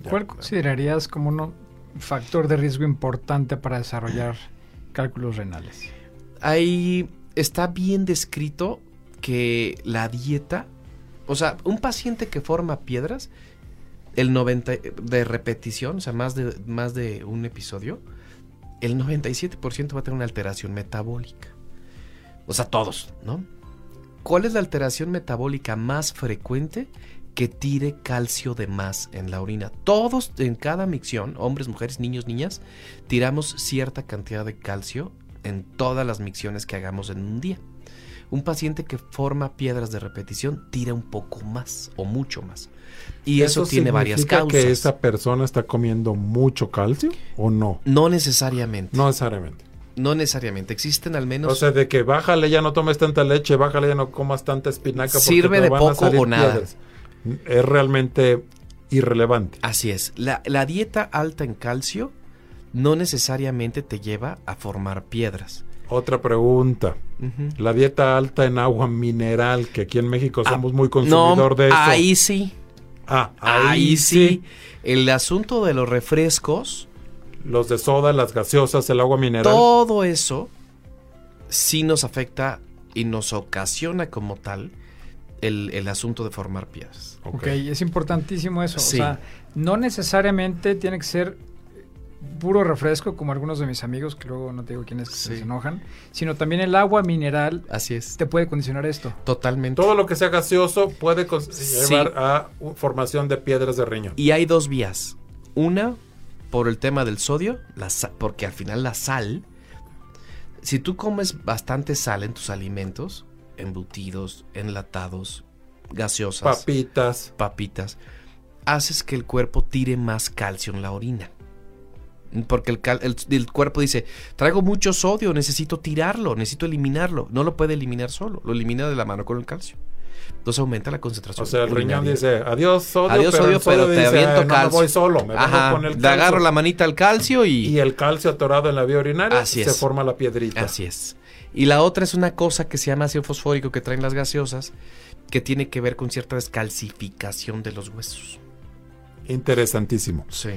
C: ¿Cuál considerarías como un factor de riesgo importante para desarrollar cálculos renales?
B: ahí está bien descrito que la dieta, o sea, un paciente que forma piedras, el 90 de repetición, o sea, más de, más de un episodio, el 97% va a tener una alteración metabólica. O sea, todos, ¿no? ¿Cuál es la alteración metabólica más frecuente? Que tire calcio de más en la orina. Todos en cada micción, hombres, mujeres, niños, niñas, tiramos cierta cantidad de calcio en todas las micciones que hagamos en un día. Un paciente que forma piedras de repetición tira un poco más o mucho más. Y eso, tiene varias causas.
A: que esa persona está comiendo mucho calcio o no?
B: No necesariamente.
A: No necesariamente.
B: No necesariamente. Existen al menos.
A: O sea, de que bájale ya no tomes tanta leche, bájale ya no comas tanta espinaca.
B: Sirve de poco o nada.
A: piedras. Es realmente irrelevante.
B: Así es. La, la dieta alta en calcio no necesariamente te lleva a formar piedras.
A: Otra pregunta. La dieta alta en agua mineral, que aquí en México
B: Ah,
A: somos muy consumidor
B: no,
A: de eso.
B: Ahí sí.
A: Ah,
B: Ahí, sí. El asunto de los refrescos,
A: Los de soda, las gaseosas, el agua mineral.
B: todo eso sí nos afecta y nos ocasiona como tal el, el asunto de formar piedras.
A: Ok.
C: Ok, es importantísimo eso.
B: Sí.
C: O sea, no necesariamente tiene que ser puro refresco, como algunos de mis amigos, que luego no te digo quiénes que
B: Sí.
C: se enojan, sino también el agua mineral
B: Así es.
C: te puede condicionar esto.
B: Totalmente.
A: Todo lo que sea gaseoso puede
B: Sí.
A: llevar a formación de piedras de riñón.
B: Y hay dos vías. Una, por el tema del sodio, la porque al final la sal, si tú comes bastante sal en tus alimentos, embutidos, enlatados, gaseosas,
A: Papitas.
B: papitas, haces que el cuerpo tire más calcio en la orina. Porque el, el- el cuerpo dice, traigo mucho sodio, necesito tirarlo, necesito eliminarlo. No lo puede eliminar solo, lo elimina de la mano con el calcio. Entonces aumenta la concentración.
A: O sea, el riñón dice, adiós sodio,
B: Adiós,
A: pero
B: sodio, te
A: dice,
B: aviento
A: "Ah, no,
B: calcio".
A: me voy solo, me
B: Ajá,
A: con el
B: le
A: calcio.
B: agarro la manita al calcio y,
A: Y el calcio atorado en la vía urinaria
B: Así
A: se
B: es.
A: forma la piedrita.
B: así es. Y la otra es una cosa que se llama ácido fosfórico que traen las gaseosas, que tiene que ver con cierta descalcificación de los huesos.
A: Interesantísimo.
B: Sí.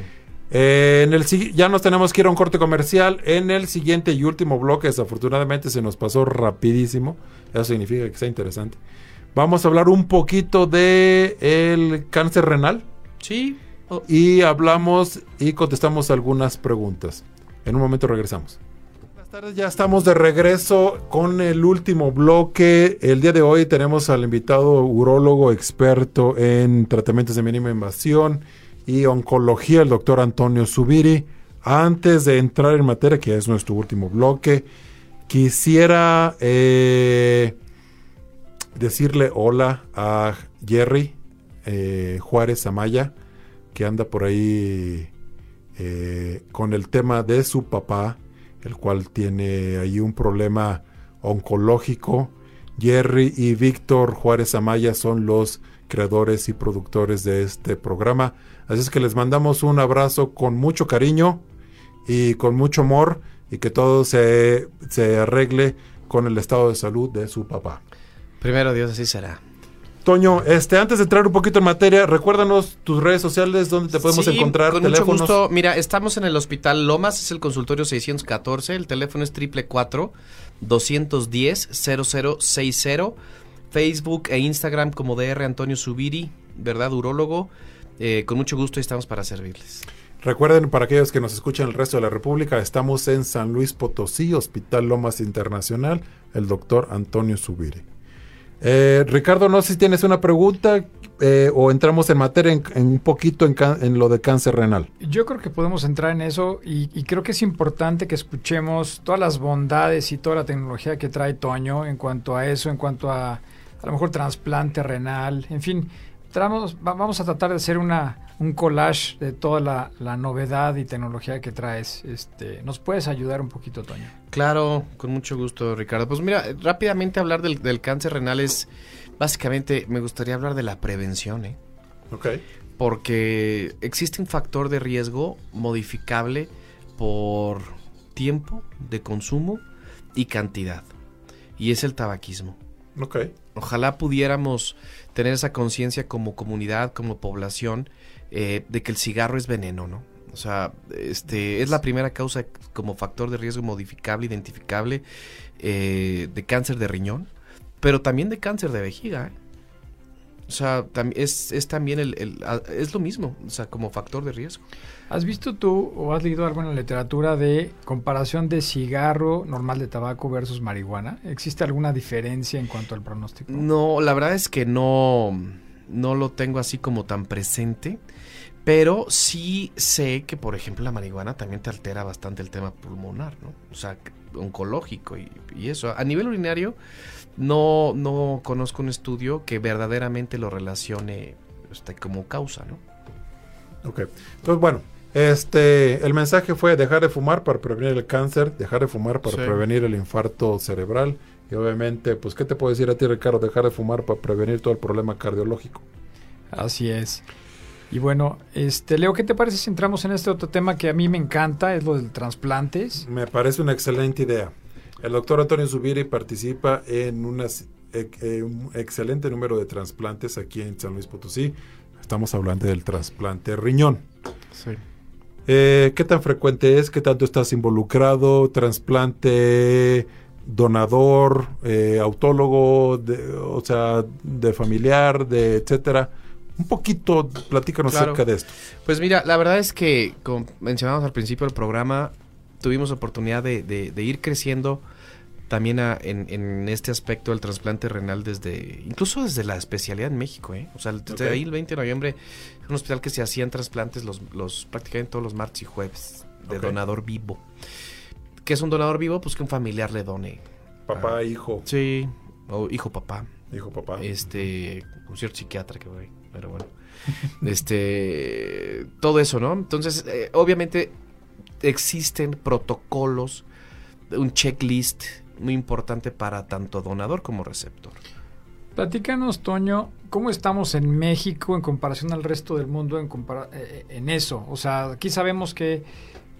A: Eh, en el si- ya nos tenemos que ir a un corte comercial. En el siguiente y último bloque, desafortunadamente se nos pasó rapidísimo. Eso significa que sea interesante. Vamos a hablar un poquito de el cáncer renal
B: Sí. Oh,
A: y hablamos y contestamos algunas preguntas. En un momento regresamos. Buenas tardes, ya estamos de regreso con el último bloque. El día de hoy tenemos al invitado urólogo experto en tratamientos de mínima invasión y oncología, el doctor Antonio Subiri. Antes de entrar en materia, que es nuestro último bloque, quisiera eh, decirle hola a Jerry eh, Juárez Amaya, que anda por ahí eh, con el tema de su papá, el cual tiene ahí un problema oncológico. Jerry y Víctor Juárez Amaya son los creadores y productores de este programa. Así es que les mandamos un abrazo con mucho cariño y con mucho amor y que todo se, se arregle con el estado de salud de su papá.
B: Primero Dios, así será.
A: Toño, este, antes de entrar un poquito en materia, recuérdanos tus redes sociales, donde te podemos
B: Sí,
A: encontrar,
B: con
A: teléfonos.
B: mucho gusto. Mira, estamos en el Hospital Lomas, es el consultorio 614, el teléfono es triple cuatro 210 0060, Facebook e Instagram como DR Antonio Subiri, ¿verdad? Urólogo. Eh, con mucho gusto estamos para servirles.
A: Recuerden, para aquellos que nos escuchan en el resto de la República, estamos en San Luis Potosí, Hospital Lomas Internacional, el doctor Antonio Subiri. Eh, Ricardo, no sé si tienes una pregunta eh, o entramos en materia en, en un poquito en, can- en lo de cáncer renal.
C: Yo creo que podemos entrar en eso y, y creo que es importante que escuchemos todas las bondades y toda la tecnología que trae Toño en cuanto a eso, en cuanto a a lo mejor trasplante renal, en fin, tramos- vamos a tratar de hacer una, un collage de toda la, la novedad y tecnología que traes. Este, ¿Nos puedes ayudar un poquito, Toño?
B: Claro, con mucho gusto, Ricardo. Pues mira, rápidamente hablar del, del cáncer renal es, básicamente, me gustaría hablar de la prevención, ¿eh?
A: Ok.
B: porque existe un factor de riesgo modificable por tiempo de consumo y cantidad. Y es el tabaquismo.
A: Ok.
B: Ojalá pudiéramos tener esa conciencia como comunidad, como población, eh, de que el cigarro es veneno, ¿no? O sea, este es la primera causa como factor de riesgo modificable, identificable, eh, de cáncer de riñón, pero también de cáncer de vejiga. ¿eh? O sea, es, es también el, es lo mismo, o sea, como factor de riesgo.
C: ¿Has visto tú o has leído algo en la literatura de comparación de cigarro normal de tabaco versus marihuana? ¿Existe alguna diferencia en cuanto al pronóstico?
B: No, la verdad es que no, no lo tengo así como tan presente. Pero sí sé que, por ejemplo, la marihuana también te altera bastante el tema pulmonar, ¿no? O sea, oncológico y, y eso. A nivel urinario, no, no conozco un estudio que verdaderamente lo relacione este, como causa, ¿no?
A: Ok. Entonces, bueno, este, el mensaje fue dejar de fumar para prevenir el cáncer, dejar de fumar para
B: Sí.
A: prevenir el infarto cerebral y obviamente, pues, ¿qué te puedo decir a ti, Ricardo? Dejar de fumar para prevenir todo el problema cardiológico.
C: Así es. Y bueno, este Leo, ¿qué te parece si entramos en este otro tema que a mí me encanta, es lo del trasplantes?
A: Me parece una excelente idea. El doctor Antonio Zubiri participa en unas, eh, un excelente número de trasplantes aquí en San Luis Potosí. Estamos hablando del trasplante riñón.
B: Sí.
A: Eh, ¿Qué tan frecuente es? ¿Qué tanto estás involucrado? ¿Trasplante donador, eh, autólogo, de- o sea, de familiar, de etcétera? Un poquito, platícanos
B: Claro.
A: acerca de esto.
B: Pues mira, la verdad es que, como mencionamos al principio del programa, tuvimos oportunidad de, de- de ir creciendo también a- en, en este aspecto del trasplante renal desde, incluso desde la especialidad en México, ¿eh? O sea, desde
A: Ok.
B: ahí el 20 de noviembre, un hospital que se hacían trasplantes los, los prácticamente todos los martes y jueves de donador vivo. ¿Qué es un donador vivo? Pues que un familiar le done.
A: Papá,
B: Ah.
A: hijo,
B: Sí, o hijo papá
A: hijo, papá.
B: este un cierto psiquiatra que voy pero bueno este todo eso no entonces eh, obviamente existen protocolos un checklist muy importante para tanto donador como receptor
C: Platícanos, Toño, ¿cómo estamos en México en comparación al resto del mundo en, compara- eh, en eso? O sea, aquí sabemos que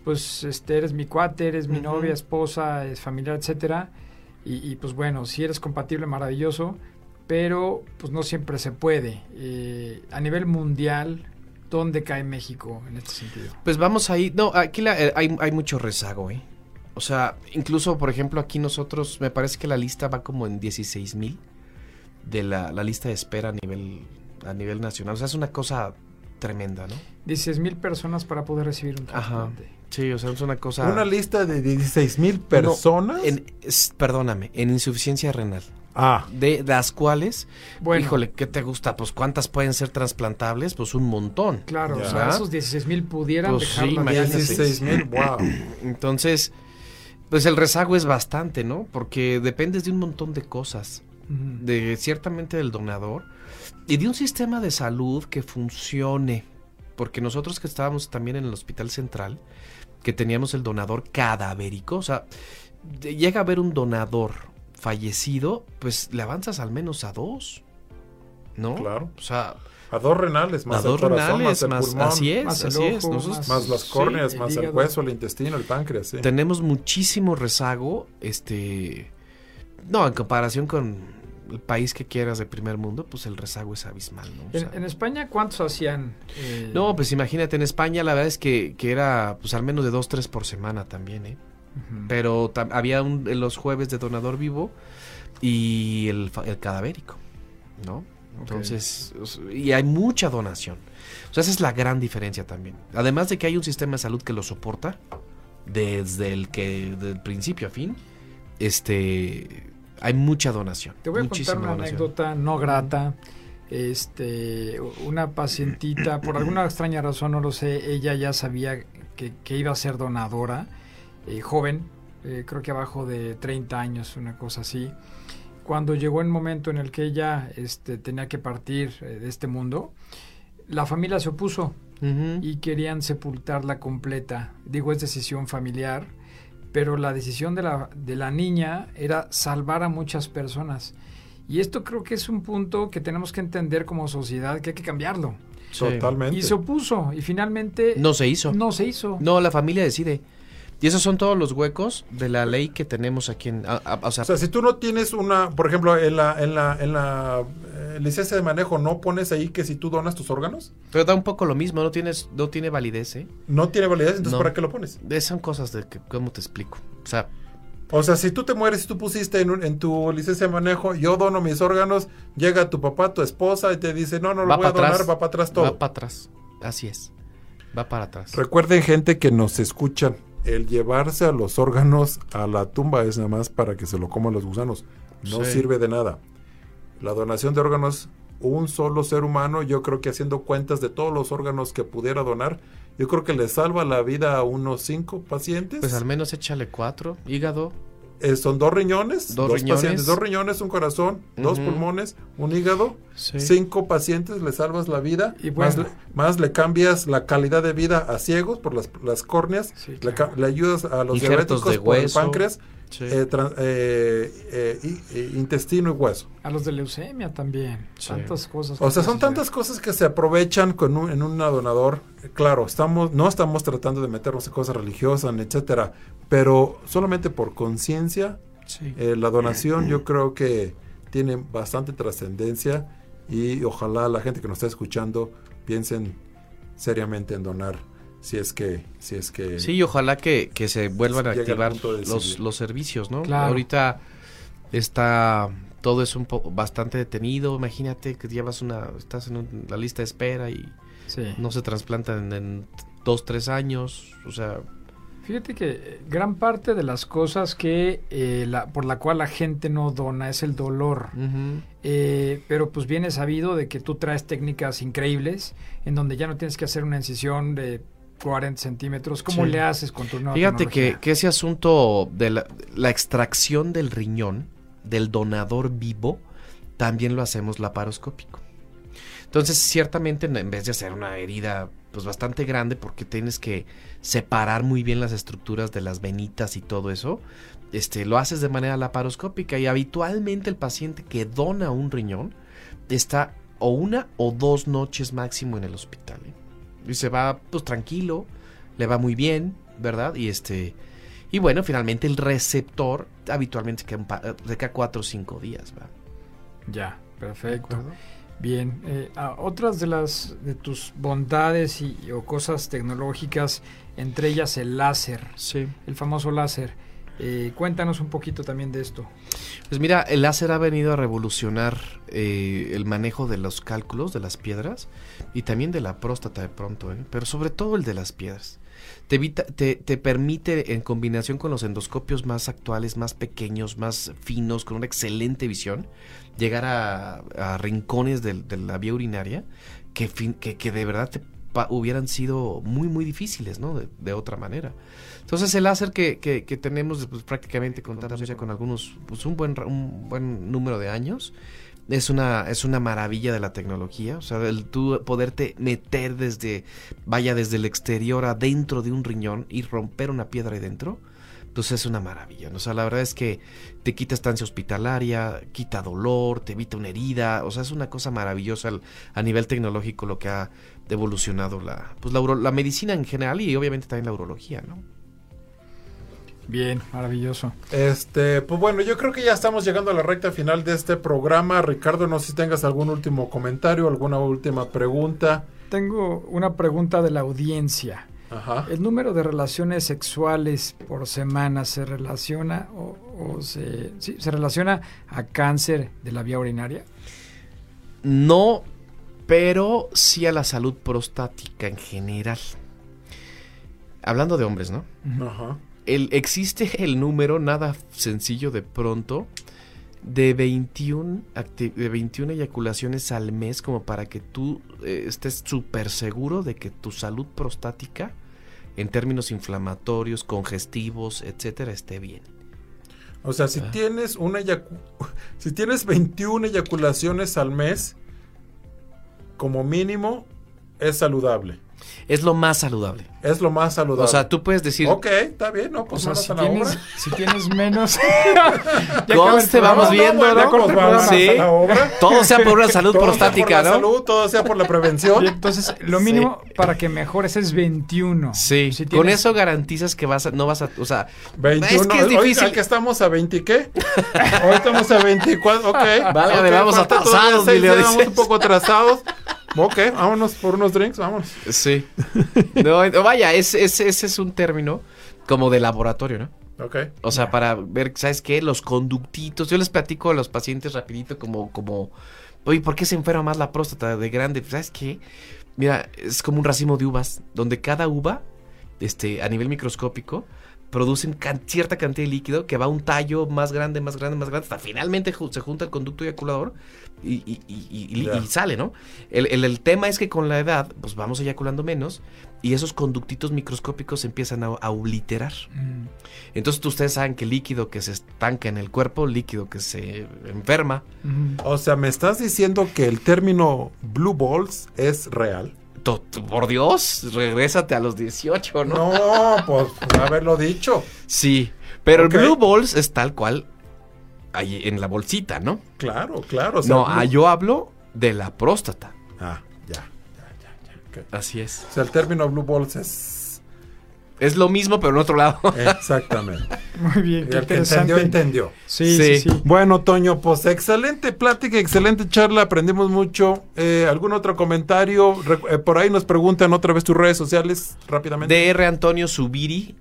C: pues este eres mi cuate, eres mi novia, esposa, es familiar, etcétera. Y, y, pues bueno, si eres compatible, maravilloso, pero pues no siempre se puede. Eh, a nivel mundial, ¿dónde cae México en este sentido?
B: pues vamos ahí no aquí la- eh, hay, hay mucho rezago ¿eh? o sea incluso por ejemplo aquí nosotros me parece que la lista va como en 16 mil de la, la lista de espera a nivel a nivel nacional o sea es una cosa tremenda no
C: 16 mil personas para poder recibir un
B: Ajá.
C: trasplante.
B: Sí, o sea, es una cosa...
A: Una lista de 16 mil personas.
B: En, es- perdóname, en insuficiencia renal.
A: Ah,
B: De las cuales,
C: Bueno,
B: híjole, ¿qué te gusta? Pues ¿cuántas pueden ser trasplantables? Pues un montón.
C: claro, o sea, esos 16 mil pudieran
B: Pues
C: dejar
B: sí,
C: la
B: imagínate.
C: diálisis.
A: 16 mil, wow.
B: Entonces, pues el rezago es bastante, ¿no? Porque dependes de un montón de cosas. De ciertamente del donador y de un sistema de salud que funcione. Porque nosotros que estábamos también en el hospital central, que teníamos el donador cadavérico, o sea, llega a haber un donador fallecido, pues le avanzas al menos a dos, ¿no?
A: Claro.
B: O sea,
A: A dos renales, más
B: a
A: el
B: dos
A: corazón,
B: renales,
A: más el
B: más,
A: pulmón,
B: así es,
C: más el
B: así es. Nosotros
A: más las
C: Sí,
A: córneas,
C: el
A: más el hueso, el intestino, el páncreas, sí.
B: tenemos muchísimo rezago, este, no, en comparación con el país que quieras de primer mundo, pues el rezago es abismal, ¿no? O
C: En,
B: sea,
C: en España, ¿cuántos hacían? eh,
B: no, pues imagínate, en España la verdad es que, que era pues al menos de dos, tres por semana también, ¿eh? Pero había un, los jueves de donador vivo y el, el cadavérico, ¿no? Entonces, y hay mucha donación. O sea, esa es la gran diferencia también. Además de que hay un sistema de salud que lo soporta desde el que, del principio a fin, este, hay mucha donación.
C: Te voy a contar una
B: donación.
C: anécdota no grata. Este, una pacientita, por alguna extraña razón, no lo sé, ella ya sabía que, que iba a ser donadora, eh, joven, eh, creo que abajo de 30 años, una cosa así. Cuando llegó el momento en el que ella este, tenía que partir eh, de este mundo, la familia se opuso y querían sepultarla completa. Digo, es decisión familiar, pero la decisión de la, de la niña era salvar a muchas personas. Y esto creo que es un punto que tenemos que entender como sociedad, que hay que cambiarlo.
A: Totalmente.
C: Y se opuso, y finalmente
B: No se hizo.
C: no se hizo.
B: No, la familia decide. Y esos son todos los huecos de la ley que tenemos aquí en... a- a- o sea,
A: O sea, si tú no tienes una, por ejemplo, en la, en la, en la eh, licencia de manejo, ¿no pones ahí que si tú donas tus órganos?
B: pero da un poco lo mismo, no tienes, no tiene validez, ¿eh?
A: No tiene validez, entonces
B: No.
A: ¿para qué lo pones?
B: Eh, Son cosas de que, ¿cómo te explico? O sea,
A: O sea, si tú te mueres y tú pusiste en, un- en tu licencia de manejo, yo dono mis órganos, llega tu papá, tu esposa y te dice, no, no lo voy a donar,
B: atrás.
A: va para atrás todo.
B: Va para atrás. Así es. Va para atrás.
A: Recuerden, gente que nos escuchan, el llevarse a los órganos a la tumba es nada más para que se lo coman los gusanos. No
B: Sí.
A: sirve de nada. La donación de órganos, un solo ser humano, yo creo que haciendo cuentas de todos los órganos que pudiera donar, yo creo que le salva la vida a unos cinco pacientes.
B: Pues al menos échale cuatro. Hígado.
A: Eh, son dos riñones,
B: Dos
A: dos,
B: riñones.
A: pacientes, dos riñones, un corazón, dos pulmones, un hígado,
B: Sí.
A: cinco pacientes le salvas la vida,
C: Y
A: más, le, más le cambias la calidad de vida a ciegos por las, las córneas,
C: Sí,
A: le,
C: claro.
A: le ayudas a los
B: Injertos
A: diabéticos
B: de
A: por el páncreas,
B: Sí.
A: eh, eh, eh, y- intestino y hueso.
C: A los de leucemia también.
B: Sí.
C: Tantas cosas.
A: O sea,
C: que
A: son tantas cosas que se aprovechan con un- en un donador. Claro, estamos, no estamos tratando de meternos en cosas religiosas, etcétera, pero solamente por conciencia
B: Sí.
A: Eh, la donación yo creo que tiene bastante trascendencia y ojalá la gente que nos está escuchando piensen seriamente en donar si es que si es que
B: Sí, y ojalá que, que se vuelvan a activar los, los servicios, ¿no?
C: Claro.
B: Ahorita está todo es un poco bastante detenido. Imagínate que llevas una, estás en un- la lista de espera y
C: Sí.
B: no se trasplantan en, en dos, tres años. O sea,
C: Fíjate que eh, gran parte de las cosas que eh, la, por la cual la gente no dona es el dolor. Eh, pero pues viene sabido de que tú traes técnicas increíbles en donde ya no tienes que hacer una incisión de 40 centímetros. ¿Cómo
B: Sí.
C: le haces con tu nueva
B: Fíjate que, ese asunto de la, la extracción del riñón del donador vivo también lo hacemos laparoscópico. Entonces, ciertamente, en vez de hacer una herida pues bastante grande porque tienes que separar muy bien las estructuras de las venitas y todo eso, este lo haces de manera laparoscópica y habitualmente el paciente que dona un riñón está o una o dos noches máximo en el hospital. ¿eh? Y se va pues tranquilo, le va muy bien, ¿verdad? Y este y bueno, finalmente el receptor habitualmente se queda, un pa- se queda cuatro o cinco días, ¿va?
C: Ya, perfecto. Bien, eh, ah, otras de las de tus bondades y, o cosas tecnológicas, entre ellas el láser,
B: Sí.
C: el famoso láser. Eh, cuéntanos un poquito también de esto.
B: Pues mira, el láser ha venido a revolucionar eh, el manejo de los cálculos de las piedras y también de la próstata de pronto, ¿eh? pero sobre todo el de las piedras. Te, evita, te, te permite, en combinación con los endoscopios más actuales, más pequeños, más finos, con una excelente visión, llegar a, a rincones del- de, la vía urinaria que, fin- que, que de verdad te pa- hubieran sido muy, muy difíciles, ¿no? De, de otra manera. Entonces el láser que, que, que tenemos pues, prácticamente contamos ya con algunos, pues un buen, un buen número de años. Es una, es una maravilla de la tecnología, o sea, el tú poderte meter desde, vaya desde el exterior adentro de un riñón y romper una piedra ahí dentro, pues es una maravilla. ¿no? O sea, la verdad es que te quita estancia hospitalaria, quita dolor, te evita una herida, o sea, es una cosa maravillosa al- a nivel tecnológico lo que ha evolucionado la, pues la medicina en general y obviamente también la urología, ¿no?
C: Bien, maravilloso.
A: Este, pues bueno, yo creo que ya estamos llegando a la recta final de este programa. Ricardo, no sé si tengas algún último comentario, alguna última pregunta.
C: Tengo una pregunta de la audiencia.
A: Ajá.
C: ¿El número de relaciones sexuales por semana se relaciona o, o se, sí, se relaciona a cáncer de la vía urinaria?
B: No, pero sí a la salud prostática en general. Hablando de hombres, ¿no?
A: Ajá.
B: El, existe el número, nada sencillo de pronto, de 21, acti- de 21 eyaculaciones al mes como para que tú eh, estés súper seguro de que tu salud prostática, en términos inflamatorios, congestivos, etcétera, esté bien.
A: O sea, si
B: Ah.
A: tienes una si tienes 21 eyaculaciones al mes, como mínimo, es saludable.
B: Es lo más saludable.
A: Es lo más saludable.
B: O sea, tú puedes decir,
A: Ok, está bien, ¿no?
C: O
A: Pues
C: sea,
A: manos
C: si
A: a la
C: tienes,
A: obra.
C: si tienes menos...
B: Conste, vamos viendo,
A: bueno,
B: ¿no?
A: pues vamos
B: Sí.
A: a la obra.
B: todo sea por una salud
A: Todo sea
B: prostática,
A: por la
B: ¿no?
A: salud, todo sea por la prevención.
C: Y entonces, lo mínimo para que mejores es 21.
B: Sí,
C: Si
B: con
C: tienes-
B: eso garantizas que vas a, no vas a, o sea,
A: 21.
B: es que es
A: Hoy,
B: difícil.
A: ¿a qué estamos a 20 qué? Hoy estamos a 24, ok.
B: Válgame,
A: ok,
B: vamos atrasados,
A: Vamos un poco atrasados. Ok, vámonos por unos drinks, vámonos.
B: Sí. No, vaya, ese, es un término como de laboratorio, ¿no?
A: Ok.
B: O sea, para ver, ¿sabes qué? Los conductitos. Yo les platico a los pacientes rapidito como, como, oye, ¿por qué se enferma más la próstata de grande? ¿Sabes qué? Mira, es como un racimo de uvas, donde cada uva, este, a nivel microscópico, producen can- cierta cantidad de líquido que va a un tallo más grande, más grande, más grande, hasta finalmente ju- se junta el conducto eyaculador y, y- sale, ¿no? El, el- el tema es que con la edad, pues vamos eyaculando menos y esos conductitos microscópicos se empiezan a, a obliterar.
C: Mm,
B: Entonces ustedes saben que líquido que se estanca en el cuerpo, líquido que se enferma.
A: O sea, me estás diciendo que el término blue balls es real.
B: Por Dios, regrésate a los 18, ¿no?
A: No, pues haberlo dicho.
B: Sí, pero el Blue Balls es tal cual ahí en la bolsita, ¿no?
A: Claro, claro. o sea,
B: no,
A: blue-
B: ah, yo hablo de la próstata.
A: Ah, ya, ya, ya, ya.
B: Así es.
A: O sea, el término blue balls es.
B: Es lo mismo, pero en otro lado.
A: Exactamente.
C: Muy bien, qué
A: el que entendió, entendió.
C: Sí,
B: Sí.
C: sí, sí.
A: Bueno, Toño, pues excelente plática, excelente charla, aprendimos mucho. Eh, ¿Algún otro comentario? Re- eh, por ahí nos preguntan otra vez tus redes sociales rápidamente.
B: DR Antonio Subiri,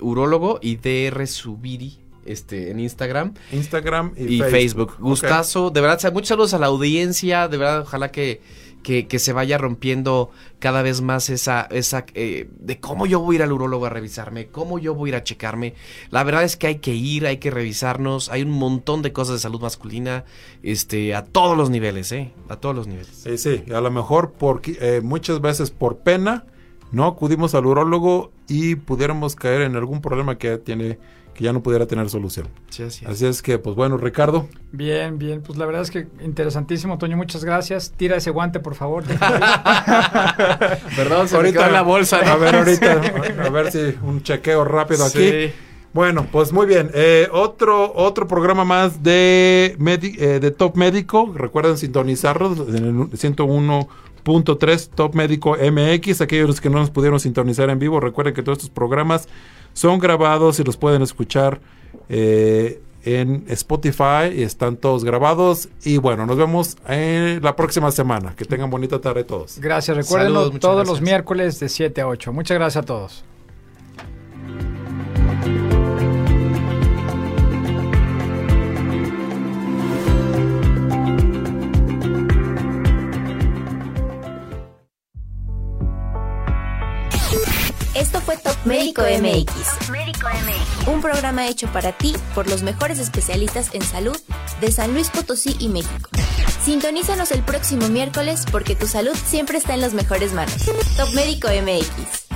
B: urólogo, y DR Subiri este, en Instagram
A: Instagram y,
B: y Facebook.
A: Ok.
B: Gustazo, de verdad, muchos saludos a la audiencia, de verdad, ojalá que, que, que se vaya rompiendo cada vez más esa, esa eh, de cómo yo voy a ir al urólogo a revisarme, cómo yo voy a ir a checarme. La verdad es que hay que ir, hay que revisarnos, hay un montón de cosas de salud masculina, este, a todos los niveles, eh, a todos los niveles.
A: Sí, sí, a lo mejor porque, eh, muchas veces por pena no acudimos al urólogo y pudiéramos caer en algún problema que tiene que ya no pudiera tener solución.
B: Sí, así es.
A: Así es que, pues bueno, Ricardo,
C: Bien, bien. Pues la verdad es que interesantísimo, Toño. Muchas gracias. Tira ese guante, por favor.
B: Perdón, se me
A: ahorita
B: quedó en la bolsa. ¿no?
A: A ver, ahorita, a ver si un chequeo rápido aquí.
B: Sí.
A: Bueno, pues muy bien. Eh, otro, otro programa más de, eh, de Top Médico. Recuerden sintonizarlos en el 101.3 Top Médico MX. Aquellos que no nos pudieron sintonizar en vivo, recuerden que todos estos programas son grabados y los pueden escuchar eh, en Spotify. Y están todos grabados. Y bueno, nos vemos eh, la próxima semana. Que tengan bonita tarde todos.
C: Gracias. Recuerden todos
B: gracias.
C: los miércoles de 7 a 8. Muchas gracias a todos.
D: Esto fue Top Médico MX. Un programa hecho para ti por los mejores especialistas en salud de San Luis Potosí y México. Sintonízanos el próximo miércoles porque tu salud siempre está en las mejores manos. Top Médico MX.